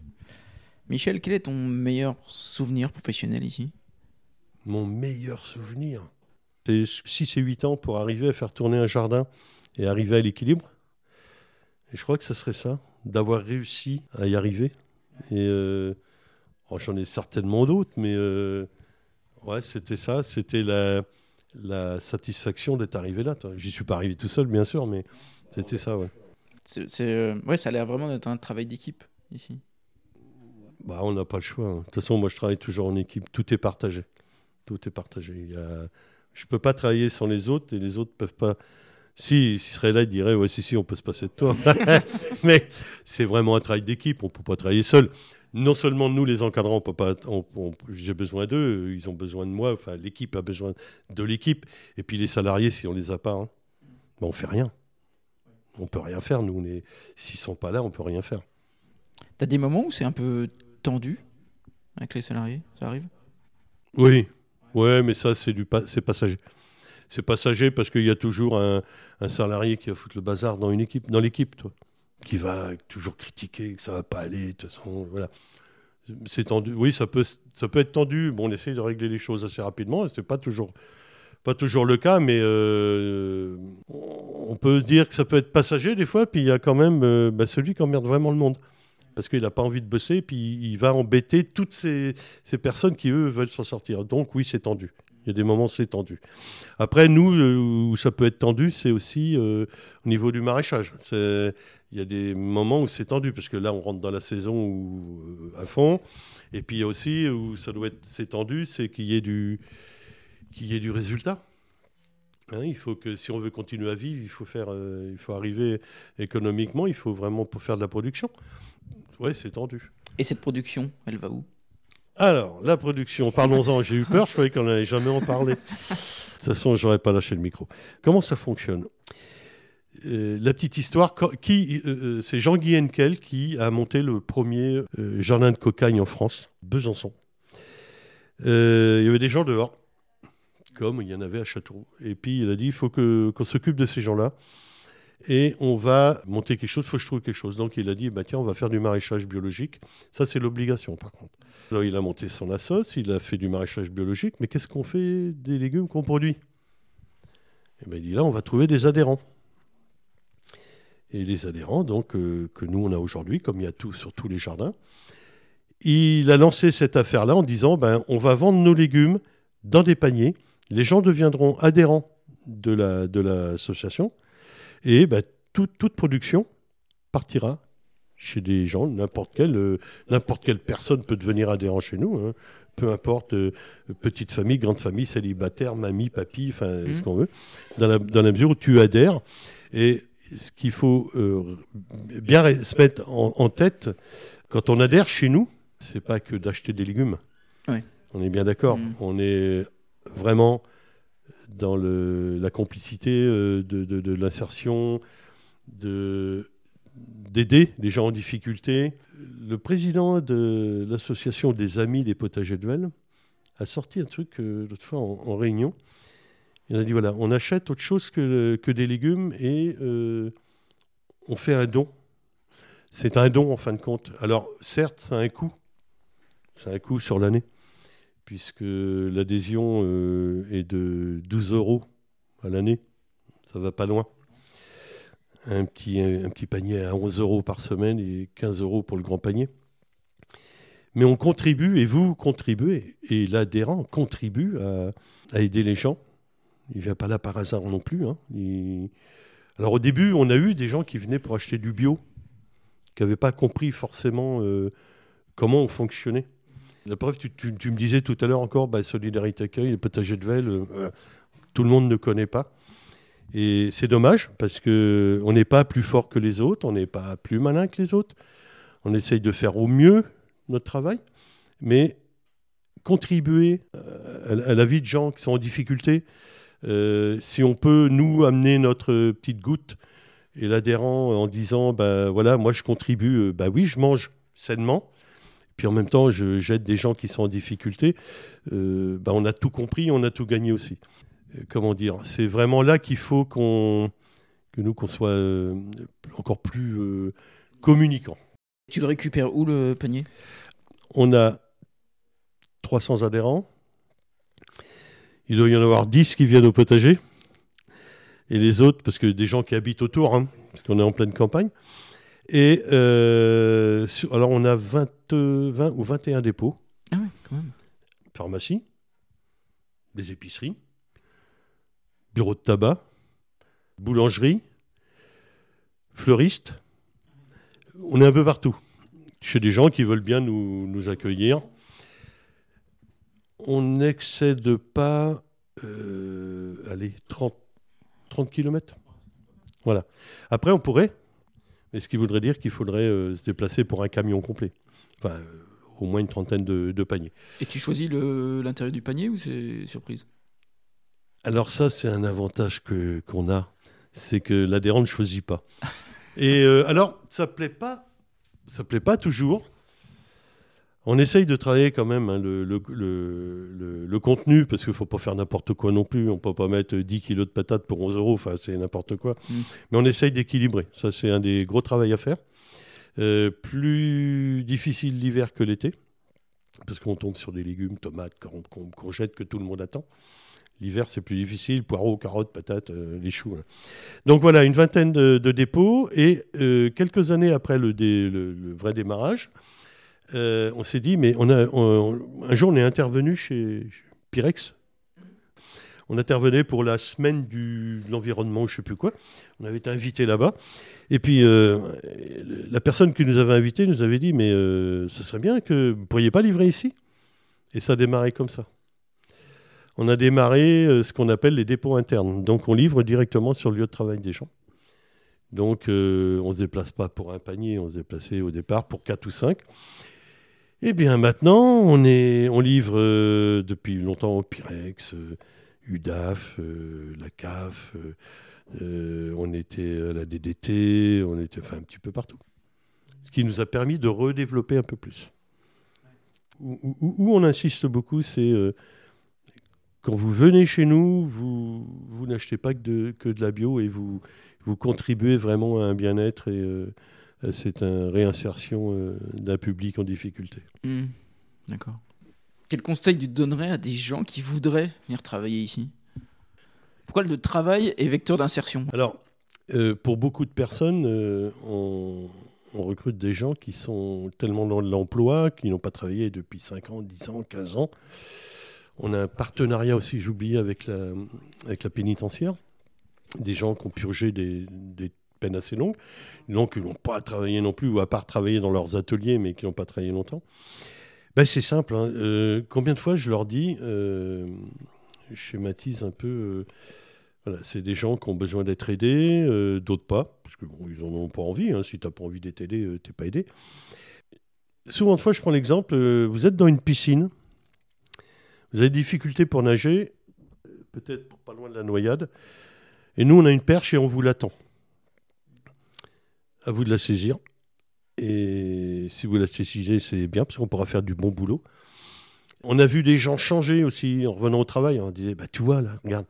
[SPEAKER 1] Michel, quel est ton meilleur souvenir professionnel ici?
[SPEAKER 2] Mon meilleur souvenir, c'est 6 et 8 ans pour arriver à faire tourner un jardin et arriver à l'équilibre. Et je crois que ce serait ça, d'avoir réussi à y arriver. Et euh, oh, j'en ai certainement d'autres, mais euh, ouais, c'était ça, c'était la, la satisfaction d'être arrivé là. J'y suis pas arrivé tout seul, bien sûr, mais c'était ça, ouais.
[SPEAKER 1] C'est, euh, ouais, ça a l'air vraiment d'être un travail d'équipe ici.
[SPEAKER 2] Bah, on n'a pas le choix. hein. De toute façon, moi, je travaille toujours en équipe. Tout est partagé. Tout est partagé. Il y a... Je peux pas travailler sans les autres et les autres peuvent pas. Si, s'ils seraient là, ils diraient Ouais, si, si, on peut se passer de toi. Mais c'est vraiment un travail d'équipe. On peut pas travailler seul. Non seulement nous, les encadrants, on peut pas. on- on- J'ai besoin d'eux. Ils ont besoin de moi. Enfin, l'équipe a besoin de l'équipe. Et puis les salariés, si on les a pas, hein, ben, on fait rien. On peut rien faire. Nous, on est... s'ils sont pas là, on peut rien faire.
[SPEAKER 1] T'as des moments où c'est un peu tendu avec les salariés Ça arrive?
[SPEAKER 2] Oui, ouais, mais ça, c'est du pa- c'est passager. C'est passager parce qu'il y a toujours un, un salarié qui va foutre le bazar dans une équipe, dans l'équipe, toi, qui va toujours critiquer que ça va pas aller. De toute façon, voilà. C'est tendu. Oui, ça peut, ça peut être tendu. Bon, on essaye de régler les choses assez rapidement. C'est pas toujours, pas toujours le cas, mais euh, on peut dire que ça peut être passager des fois. Puis il y a quand même euh, bah, celui qui emmerde vraiment le monde. Parce qu'il n'a pas envie de bosser, puis il va embêter toutes ces, personnes qui, eux, veulent s'en sortir. Donc, oui, c'est tendu. Il y a des moments, c'est tendu. Après, nous, euh, où ça peut être tendu, c'est aussi au niveau du maraîchage. Il y a des moments où c'est tendu, parce que là, on rentre dans la saison à fond. Et puis, aussi où ça doit être tendu, c'est qu'il y ait du, qu'il y ait du résultat. Hein, il faut que si on veut continuer à vivre, il faut faire, euh, il faut arriver économiquement, il faut vraiment pour faire de la production. Ouais, c'est tendu.
[SPEAKER 1] Et cette production, elle va où?
[SPEAKER 2] Alors, la production, parlons-en. J'ai eu peur, je croyais qu'on n'allait jamais en parler. De toute façon, j'aurais pas lâché le micro. Comment ça fonctionne? Euh, La petite histoire, qui, euh, c'est Jean-Guy Henkel qui a monté le premier jardin de cocagne en France, Besançon. Il y avait des gens dehors, comme il y en avait à Châteauroux. Et puis il a dit, il faut qu'on s'occupe de ces gens-là. Et on va monter quelque chose, il faut que je trouve quelque chose. Donc il a dit, bah, tiens, on va faire du maraîchage biologique. Ça, c'est l'obligation, par contre. Alors, il a monté son assos, il a fait du maraîchage biologique, mais qu'est-ce qu'on fait des légumes qu'on produit? Eh ben, Il dit là, on va trouver des adhérents. Et les adhérents, donc, euh, que nous, on a aujourd'hui, comme il y a tout sur tous les jardins, il a lancé cette affaire-là en disant ben, on va vendre nos légumes dans des paniers, les gens deviendront adhérents de la- de l'association, et ben, toute, toute production partira chez des gens, n'importe quelle, euh, n'importe quelle personne peut devenir adhérent chez nous, hein. peu importe, euh, petite famille, grande famille, célibataire, mamie, papy, enfin
[SPEAKER 1] Mhm.
[SPEAKER 2] ce qu'on veut, dans la, dans la mesure où tu adhères. Et ce qu'il faut euh, bien se mettre en, en tête, quand on adhère chez nous, c'est pas que d'acheter des légumes.
[SPEAKER 1] Ouais.
[SPEAKER 2] On est bien d'accord.
[SPEAKER 1] Mhm.
[SPEAKER 2] On est vraiment dans la complicité euh, de, l'insertion, de d'aider les gens en difficulté. Le président de l'association des amis des potagers de Vel a sorti un truc euh, l'autre fois en, en réunion. Il a dit voilà, on achète autre chose que, que des légumes et euh, on fait un don. C'est un don en fin de compte. Alors certes, ça a un coût. Ça a un coût sur l'année, puisque l'adhésion euh, est de 12 euros à l'année. Ça va pas loin un petit, un petit panier à 11 euros par semaine et 15 euros pour le grand panier. Mais on contribue, et vous contribuez, et l'adhérent contribue à, aider les gens. Il ne vient pas là par hasard non plus. hein. Alors au début, on a eu des gens qui venaient pour acheter du bio, qui n'avaient pas compris forcément euh, comment on fonctionnait. La preuve, tu, me disais tout à l'heure encore, bah, Solidarité Accueil, le potager de Vel, euh, tout le monde ne connaît pas. Et c'est dommage parce que on n'est pas plus fort que les autres, on n'est pas plus malin que les autres. On essaye de faire au mieux notre travail, mais contribuer euh, à, la vie de gens qui sont en difficulté, euh, si on peut nous amener notre petite goutte et l'adhérent en disant bah voilà moi je contribue, euh, bah oui je mange sainement, puis en même temps j'aide des gens qui sont en difficulté, euh, bah on a tout compris, on a tout gagné aussi euh, comment dire, c'est vraiment là qu'il faut qu'on que nous qu'on soit euh, encore plus communicants.
[SPEAKER 1] Tu le récupères où le panier?
[SPEAKER 2] On a 300 adhérents Il doit y en avoir 10 qui viennent au potager. Et les autres, parce que des gens qui habitent autour, hein, parce qu'on est en pleine campagne. Et euh, sur- alors, on a 20, euh, 20 ou 21 dépôts.
[SPEAKER 1] Ah ouais, quand même.
[SPEAKER 2] Pharmacie, des épiceries, bureau de tabac, boulangerie, fleuriste. On est un peu partout. Chez des gens qui veulent bien nous, nous accueillir. On n'excède pas, euh, allez, 30, 30 km. Voilà. Après, on pourrait, mais ce qui voudrait dire qu'il faudrait euh, se déplacer pour un camion complet. Enfin, euh, au moins une trentaine de- de paniers.
[SPEAKER 1] Et tu choisis l'intérieur du panier ou c'est surprise?
[SPEAKER 2] Alors ça, c'est un avantage que qu'on a, c'est que l'adhérent ne choisit pas. Et euh, alors, ça plaît pas, ça plaît pas toujours. On essaye de travailler quand même hein, le, le- le- le- le contenu, parce qu'il faut pas faire n'importe quoi non plus. On peut pas mettre 10 kilos de patates pour 11 euros, enfin c'est n'importe quoi.
[SPEAKER 1] Mm.
[SPEAKER 2] Mais on essaye d'équilibrer. Ça, c'est un des gros travaux à faire. Euh, plus difficile l'hiver que l'été, parce qu'on tombe sur des légumes, tomates, courgettes que tout le monde attend. L'hiver, c'est plus difficile. Poireaux, carottes, patates, euh, les choux. là. Donc voilà, une vingtaine de, de dépôts. Et euh, quelques années après le, dé- le- le vrai démarrage, euh, on s'est dit, mais on a, un jour, on est intervenu chez Pyrex. On intervenait pour la semaine du, de l'environnement, je ne sais plus quoi. On avait été invité là-bas. Et puis, euh, la personne qui nous avait invités nous avait dit, mais euh, ce serait bien que vous ne pourriez pas livrer ici. Et ça a démarré comme ça on a démarré ce qu'on appelle les dépôts internes. Donc on livre directement sur le lieu de travail des gens. Donc on ne se déplace pas pour un panier, on se déplaçait au départ pour 4 ou 5. Et bien maintenant, on, est, on livre euh, depuis longtemps au Pyrex, euh, UDAF, euh, la CAF, on était à la DDT, on était enfin, un petit peu partout. Ce qui nous a permis de redévelopper un peu plus. Où, on insiste beaucoup, c'est quand vous venez chez nous, vous, vous n'achetez pas que de, la bio et vous, vous contribuez vraiment à un bien-être et cette euh, réinsertion euh, d'un public en difficulté.
[SPEAKER 1] Hmm, D'accord. Quel conseil tu donnerais à des gens qui voudraient venir travailler ici? Pourquoi le travail est vecteur d'insertion?
[SPEAKER 2] Alors, euh, pour beaucoup de personnes, euh, on, on recrute des gens qui sont tellement de l'emploi, qui n'ont pas travaillé depuis 5 ans, 10 ans, 15 ans. On a un partenariat aussi, j'oubliais, avec la, avec la pénitentiaire. Des gens qui ont purgé des, des peines assez longues, donc qui n'ont pas travaillé non plus, ou à part travailler dans leurs ateliers, mais qui n'ont pas travaillé longtemps. Ben, c'est simple. hein. Euh, combien de fois je leur dis, euh, je schématise un peu, euh, voilà, c'est des gens qui ont besoin d'être aidés, d'autres pas, parce que bon, ils n'en ont pas envie. hein. Si tu n'as pas envie d'être aidé, tu n'es pas aidé. Souvent de fois, je prends l'exemple, vous êtes dans une piscine, vous avez des difficultés pour nager, peut-être pas loin de la noyade, et nous, on a une perche et on vous l'attend. À vous de la saisir. Et si vous la saisissez, c'est bien, parce qu'on pourra faire du bon boulot. On a vu des gens changer aussi en revenant au travail. On disait, bah, tu vois, là, regarde.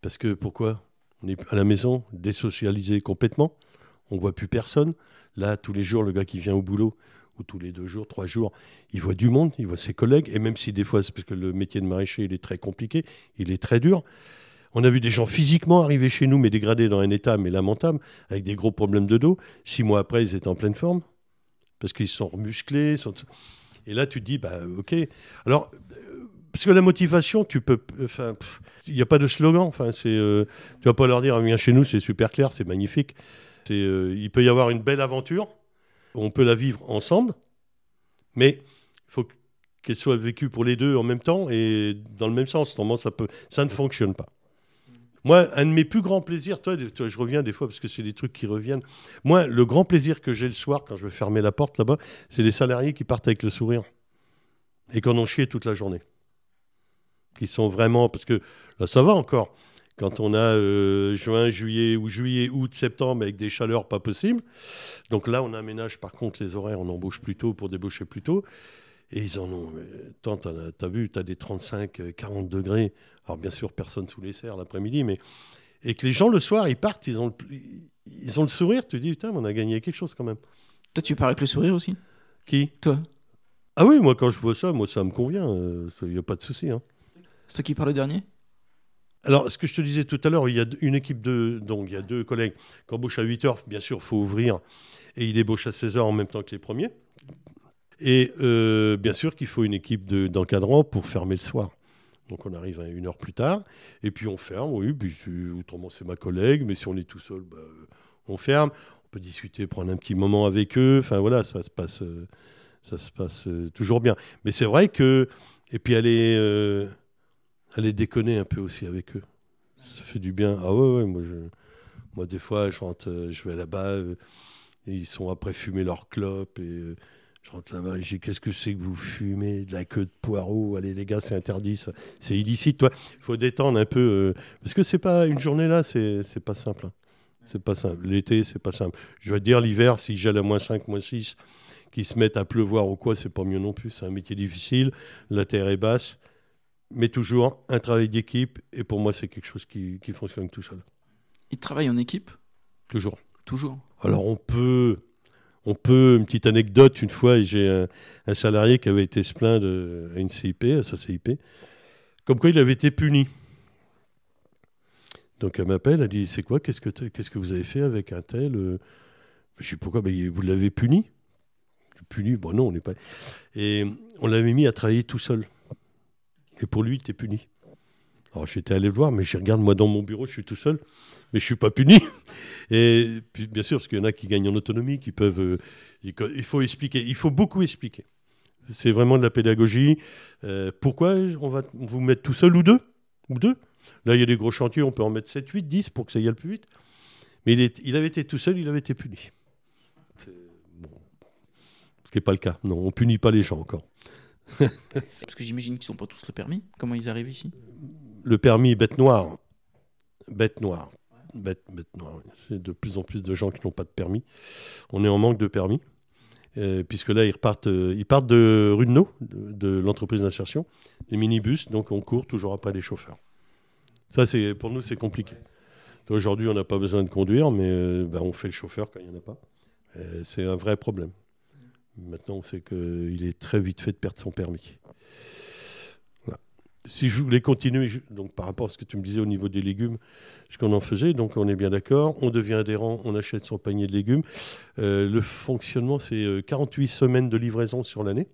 [SPEAKER 2] Parce que pourquoi? On est à la maison, désocialisé complètement. On voit plus personne. Là, tous les jours, le gars qui vient au boulot, ou tous les deux jours, trois jours, il voit du monde, il voit ses collègues. Et même si des fois, c'est parce que le métier de maraîcher, il est très compliqué, il est très dur. On a vu des gens physiquement arriver chez nous, mais dégradés dans un état mais lamentable, avec des gros problèmes de dos. Six mois après, ils étaient en pleine forme, parce qu'ils sont musclés. Sont... Et là, tu te dis, bah, ok. Alors, parce que la motivation, tu peux. Enfin, il n'y a pas de slogan. Enfin, c'est, euh, tu vas pas leur dire, viens chez nous, c'est super clair, c'est magnifique. Euh, il peut y avoir une belle aventure. On peut la vivre ensemble, mais il faut qu'elle soit vécue pour les deux en même temps et dans le même sens. Normalement, ça ne fonctionne pas. Moi, un de mes plus grands plaisirs, toi, je reviens des fois parce que c'est des trucs qui reviennent. Moi, le grand plaisir que j'ai le soir quand je vais fermer la porte là-bas, c'est les salariés qui partent avec le sourire et qui en ont chié toute la journée. Qui sont vraiment. Parce que là, ça va encore. Quand on a euh, juin, juillet ou juillet, août, septembre avec des chaleurs pas possibles. Donc là, on aménage par contre les horaires, on embauche plus tôt pour débaucher plus tôt. Et ils en ont. euh, Tant, as- t'as vu, tu as des 35, euh, 40 degrés. Alors bien sûr, personne sous les serres l'après-midi, mais. Et que les gens le soir, ils partent, ils ont le, ils ont le sourire, tu te dis, putain, mais on a gagné quelque chose quand même.
[SPEAKER 1] Toi, tu pars avec le sourire aussi?
[SPEAKER 2] Qui?
[SPEAKER 1] Toi
[SPEAKER 2] Ah oui, moi quand je vois ça, moi ça me convient, il n'y a pas de souci. hein.
[SPEAKER 1] C'est toi qui parles le dernier?
[SPEAKER 2] Alors, ce que je te disais tout à l'heure, il y a une équipe de. Donc, il y a deux collègues qui embauchent à 8 heures. Bien sûr, il faut ouvrir. Et il ébauche à 16 heures en même temps que les premiers. Et euh, bien sûr qu'il faut une équipe d'encadrants pour fermer le soir. Donc on arrive à une heure plus tard, et puis on ferme, oui, puis autrement c'est ma collègue, mais si on est tout seul, bah, on ferme. On peut discuter, prendre un petit moment avec eux, enfin voilà, ça se passe, euh, ça se passe euh, toujours bien. Mais c'est vrai que, et puis aller, aller déconner un peu aussi avec eux, ça fait du bien. Ah ouais, moi, moi des fois je rentre, je vais là-bas, ils sont après fumer leur clope, je rentre là-bas, j'ai qu'est-ce que c'est que vous fumez De la queue de poireau? Allez les gars, c'est interdit, c'est illicite. Il faut détendre un peu. Euh, parce que c'est pas une journée là, c'est pas simple. Hein. C'est pas simple. L'été, c'est pas simple. Je vais dire l'hiver, si j'ai à moins 5, moins 6, qui se mettent à pleuvoir ou quoi, c'est pas mieux non plus. C'est un métier difficile, la terre est basse, mais toujours un travail d'équipe. Et pour moi, c'est quelque chose qui, qui fonctionne tout seul.
[SPEAKER 1] Il travaille en équipe?
[SPEAKER 2] Toujours.
[SPEAKER 1] Toujours.
[SPEAKER 2] Alors on peut on peut, une petite anecdote, une fois, j'ai un, salarié qui avait été se plaindre à une CIP, à sa CIP, comme quoi il avait été puni. Donc elle m'appelle, elle dit C'est quoi? Qu'est-ce que, vous avez fait avec un tel euh? Je sais pourquoi, vous l'avez puni? Puni? Bon, non, on n'est pas. Et on l'avait mis à travailler tout seul. Et pour lui, il était puni. Alors j'étais allé le voir, mais je regarde, moi dans mon bureau, je suis tout seul, mais je suis pas puni. Et puis, bien sûr, parce qu'il y en a qui gagnent en autonomie, qui peuvent. Euh, il faut expliquer, il faut beaucoup expliquer. C'est vraiment de la pédagogie. Euh, pourquoi on va vous mettre tout seul ou deux? Ou deux? Là, il y a des gros chantiers, on peut en mettre 7, 8, 10 pour que ça y aille plus vite. Mais il, est, il avait été tout seul, il avait été puni. Bon. Ce qui n'est pas le cas. Non, on punit pas les gens encore.
[SPEAKER 1] Parce que j'imagine qu'ils n'ont pas tous le permis. Comment ils arrivent ici?
[SPEAKER 2] Le permis bête noire. Bête noire. Noire. C'est de plus en plus de gens qui n'ont pas de permis. On est en manque de permis. Euh, puisque là, ils, repartent, euh, ils partent de Rudeneau, de, l'entreprise d'insertion, des minibus, donc on court toujours après les chauffeurs. Ça, c'est pour nous, c'est compliqué. Aujourd'hui, on n'a pas besoin de conduire, mais euh, ben, on fait le chauffeur quand il n'y en a pas. c'est un vrai problème. Maintenant, on sait qu'il est très vite fait de perdre son permis si je voulais continuer, donc par rapport à ce que tu me disais au niveau des légumes, ce qu'on en faisait, donc on est bien d'accord, on devient adhérent, on achète son panier de légumes. Euh, le fonctionnement, c'est 48 euh, semaines de livraison sur l'année.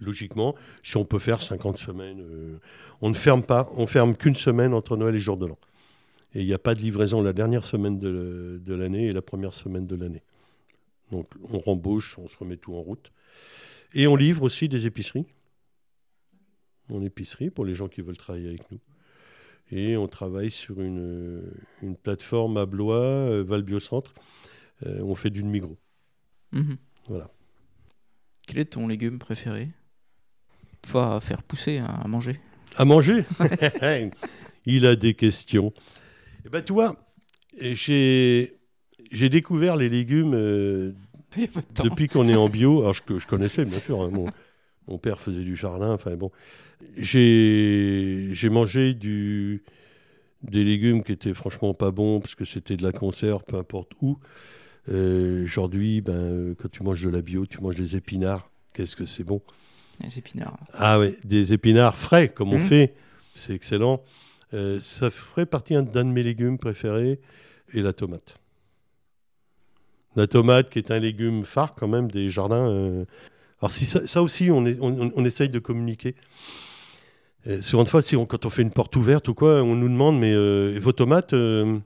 [SPEAKER 2] Logiquement, si on peut faire 50 semaines, euh, on ne ferme pas, on ferme qu'une semaine entre Noël et jour de l'an. Et il n'y a pas de livraison la dernière semaine de, l'année et la première semaine de l'année. Donc on rembauche, on se remet tout en route. Et on livre aussi des épiceries en épicerie pour les gens qui veulent travailler avec nous. Et on travaille sur une, une plateforme à Blois, euh, Val Biocentre. Euh, on fait du migros. Mhm. Voilà.
[SPEAKER 1] Quel est ton légume préféré? Pas à faire pousser, à manger.
[SPEAKER 2] À manger? Il a des questions. Eh ben, j'ai, j'ai découvert les légumes euh, depuis qu'on est en bio. Alors, je, je connaissais, bien sûr. Hein, mon, mon, père faisait du jardin. Enfin, bon j'ai mangé du, des légumes qui étaient franchement pas bons parce que c'était de la conserve, peu importe où. Euh, aujourd'hui, ben, quand tu manges de la bio, tu manges des épinards. Qu'est-ce que c'est bon?
[SPEAKER 1] Des épinards.
[SPEAKER 2] Ah oui, des épinards frais, comme on mmh. fait. C'est excellent. Euh, ça ferait partie d'un de mes légumes préférés, et la tomate. La tomate, qui est un légume phare quand même des jardins. Euh. Alors si ça, aussi, on, est, on, on, essaye de communiquer. Euh, souvent de fois, quand on fait une porte ouverte ou quoi, on nous demande mais euh, vos tomates, euh,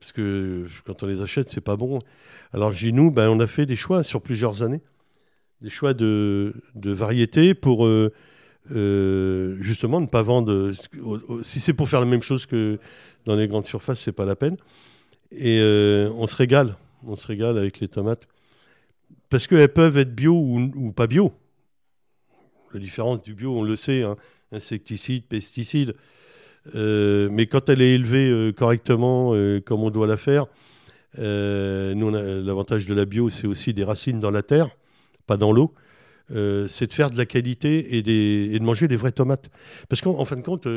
[SPEAKER 2] parce que quand on les achète, c'est pas bon. Alors chez nous, ben, on a fait des choix sur plusieurs années, des choix de, de variétés pour justement ne pas vendre. Si c'est pour faire la même chose que dans les grandes surfaces, c'est pas la peine. Et on se régale, on se régale avec les tomates parce qu'elles peuvent être bio ou pas bio. La différence du bio, on le sait, hein, insecticides, pesticides. Euh, mais quand elle est élevée euh, correctement, euh, comme on doit la faire, nous, l'avantage de la bio, c'est aussi des racines dans la terre, pas dans l'eau. c'est de faire de la qualité et, de manger des vraies tomates. Parce qu'en fin de compte,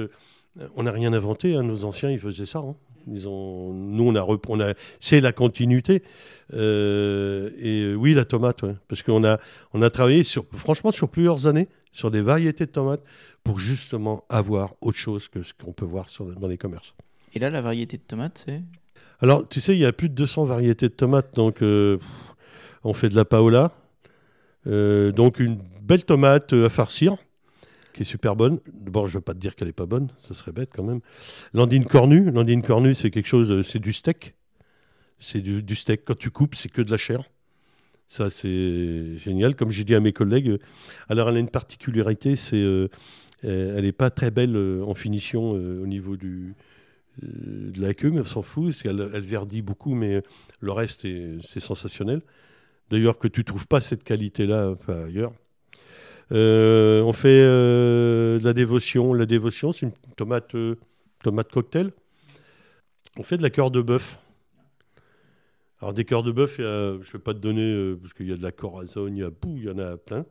[SPEAKER 2] on n'a rien inventé. Hein, nos anciens, ils faisaient ça. Hein. Nous, on a, c'est la continuité. et oui, la tomate, parce qu'on a, a travaillé franchement sur plusieurs années sur des variétés de tomates pour justement avoir autre chose que ce qu'on peut voir dans les commerces.
[SPEAKER 1] Et là, la variété de tomates, c'est?
[SPEAKER 2] Alors, tu sais, il y a plus de 200 variétés de tomates, donc euh, on fait de la paola. Euh, donc une belle tomate à farcir, qui est super bonne. D'abord, je ne veux pas te dire qu'elle n'est pas bonne, ça serait bête quand même. Landine cornue, landine cornue, c'est quelque chose, c'est du steak. C'est du, steak. Quand tu coupes, c'est que de la chair. Ça, c'est génial. Comme j'ai dit à mes collègues, alors elle a une particularité, c'est euh, elle n'est pas très belle euh, en finition au niveau du, de la queue, mais on s'en fout, elle verdit beaucoup, mais le reste, c'est sensationnel. D'ailleurs, que tu ne trouves pas cette qualité-là ailleurs. Euh, on fait euh, de la dévotion. La dévotion, c'est une tomate, euh, tomate cocktail. On fait de la cœur de bœuf. Alors, des cœurs de bœuf, je ne vais pas te donner, parce qu'il y a de la corazon, il y a il y en a plein.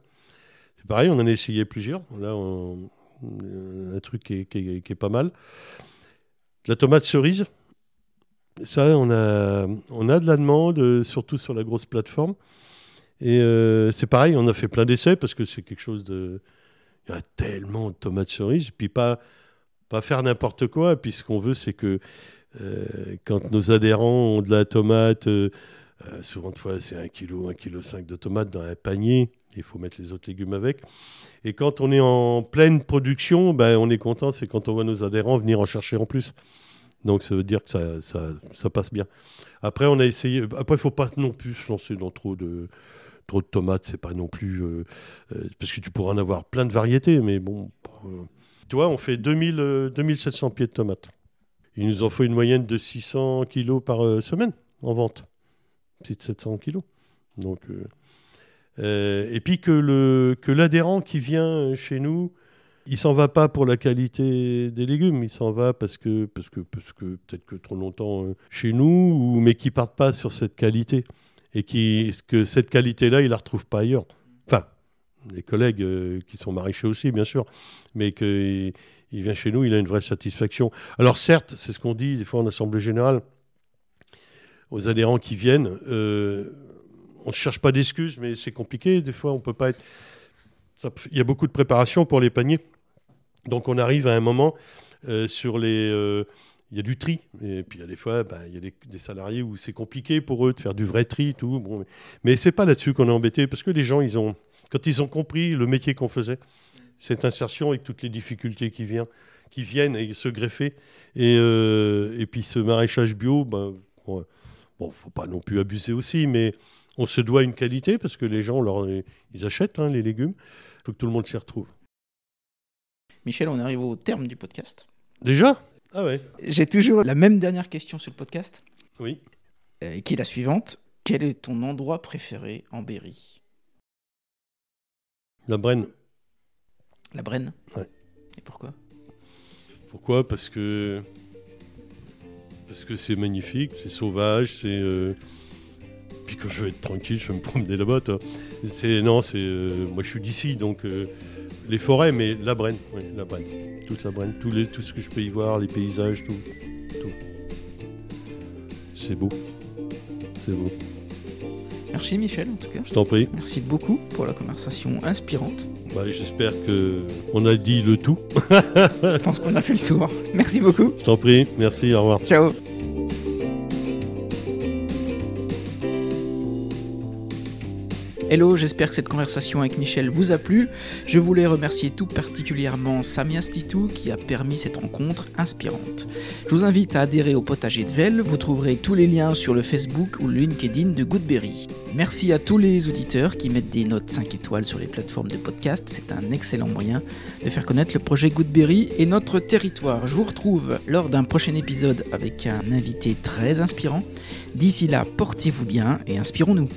[SPEAKER 2] C'est pareil, on en a essayé plusieurs. Là, un truc qui est, pas mal. la tomate cerise. Ça, on a, de la demande, euh, surtout sur la grosse plateforme. Et euh, c'est pareil, on a fait plein d'essais parce que c'est quelque chose de. Il y a tellement de tomates cerises. Puis pas, pas faire n'importe quoi. Puis ce qu'on veut, c'est que euh, quand nos adhérents ont de la tomate, souvent de fois c'est 1 kg, 1 kg de tomates dans un panier. Il faut mettre les autres légumes avec. Et quand on est en pleine production, ben, on est content, c'est quand on voit nos adhérents venir en chercher en plus. Donc ça veut dire que ça, ça, passe bien. Après, on a essayé. Après, il faut pas non plus se lancer dans trop de trop de tomates. C'est pas non plus euh, euh, parce que tu pourras en avoir plein de variétés, mais bon. Euh, tu vois, on fait 2000, 2700 pieds de tomates. Il nous en faut une moyenne de 600 kilos par semaine en vente. C'est de 700 kilos. Donc, et puis que le que l'adhérent qui vient chez nous il s'en va pas pour la qualité des légumes, il s'en va parce que, parce que, que peut-être que trop longtemps euh, chez nous, ou, mais qui partent pas sur cette qualité et qui, que cette qualité-là, il la retrouve pas ailleurs. Enfin, les collègues euh, qui sont maraîchers aussi, bien sûr, mais qu'il il vient chez nous, il a une vraie satisfaction. Alors certes, c'est ce qu'on dit des fois en assemblée générale aux adhérents qui viennent. Euh, on ne cherche pas d'excuses, mais c'est compliqué. Des fois, on peut pas être. Il y a beaucoup de préparation pour les paniers. Donc on arrive à un moment euh, sur les... Euh, il y a du tri. Et puis il y a des fois, bah, il y a des, salariés où c'est compliqué pour eux de faire du vrai tri, tout. Bon, mais c'est pas là-dessus qu'on est embêté, parce que les gens, ils ont, quand ils ont compris le métier qu'on faisait, cette insertion avec toutes les difficultés qui, viennent, qui viennent et se greffer, et, euh, et puis ce maraîchage bio, ben, bon, bon, faut pas non plus abuser aussi, mais on se doit une qualité parce que les gens, leur, ils achètent hein, les légumes. Il faut que tout le monde s'y retrouve.
[SPEAKER 1] Michel, on arrive au terme du podcast.
[SPEAKER 2] Déjà? Ah ouais.
[SPEAKER 1] J'ai toujours la même dernière question sur le podcast.
[SPEAKER 2] Oui.
[SPEAKER 1] Euh, qui est la suivante. Quel est ton endroit préféré en Berry?
[SPEAKER 2] La Brenne.
[SPEAKER 1] La Brenne
[SPEAKER 2] Ouais.
[SPEAKER 1] Et pourquoi?
[SPEAKER 2] Pourquoi? Parce que parce que c'est magnifique, c'est sauvage, c'est euh, puis quand je veux être tranquille, je vais me promener là-bas. C'est non, c'est euh, moi je suis d'ici donc les forêts, mais la Brenne, la Brenne. Toute la Brenne, tout, les, tout ce que je peux y voir, les paysages, tout. tout. C'est beau. C'est beau.
[SPEAKER 1] Merci Michel en tout cas.
[SPEAKER 2] Je t'en prie.
[SPEAKER 1] Merci beaucoup pour la conversation inspirante.
[SPEAKER 2] Bah, J'espère qu'on a dit le tout.
[SPEAKER 1] je pense qu'on a fait le tour. Merci beaucoup.
[SPEAKER 2] Je t'en prie. Merci. Au revoir.
[SPEAKER 1] Ciao. Hello, j'espère que cette conversation avec Michel vous a plu. Je voulais remercier tout particulièrement Samia Stitou qui a permis cette rencontre inspirante. Je vous invite à adhérer au potager de Vel, vous trouverez tous les liens sur le Facebook ou le LinkedIn de Goodberry. Merci à tous les auditeurs qui mettent des notes 5 étoiles sur les plateformes de podcast, c'est un excellent moyen de faire connaître le projet Goodberry et notre territoire. Je vous retrouve lors d'un prochain épisode avec un invité très inspirant. D'ici là, portez-vous bien et inspirons-nous.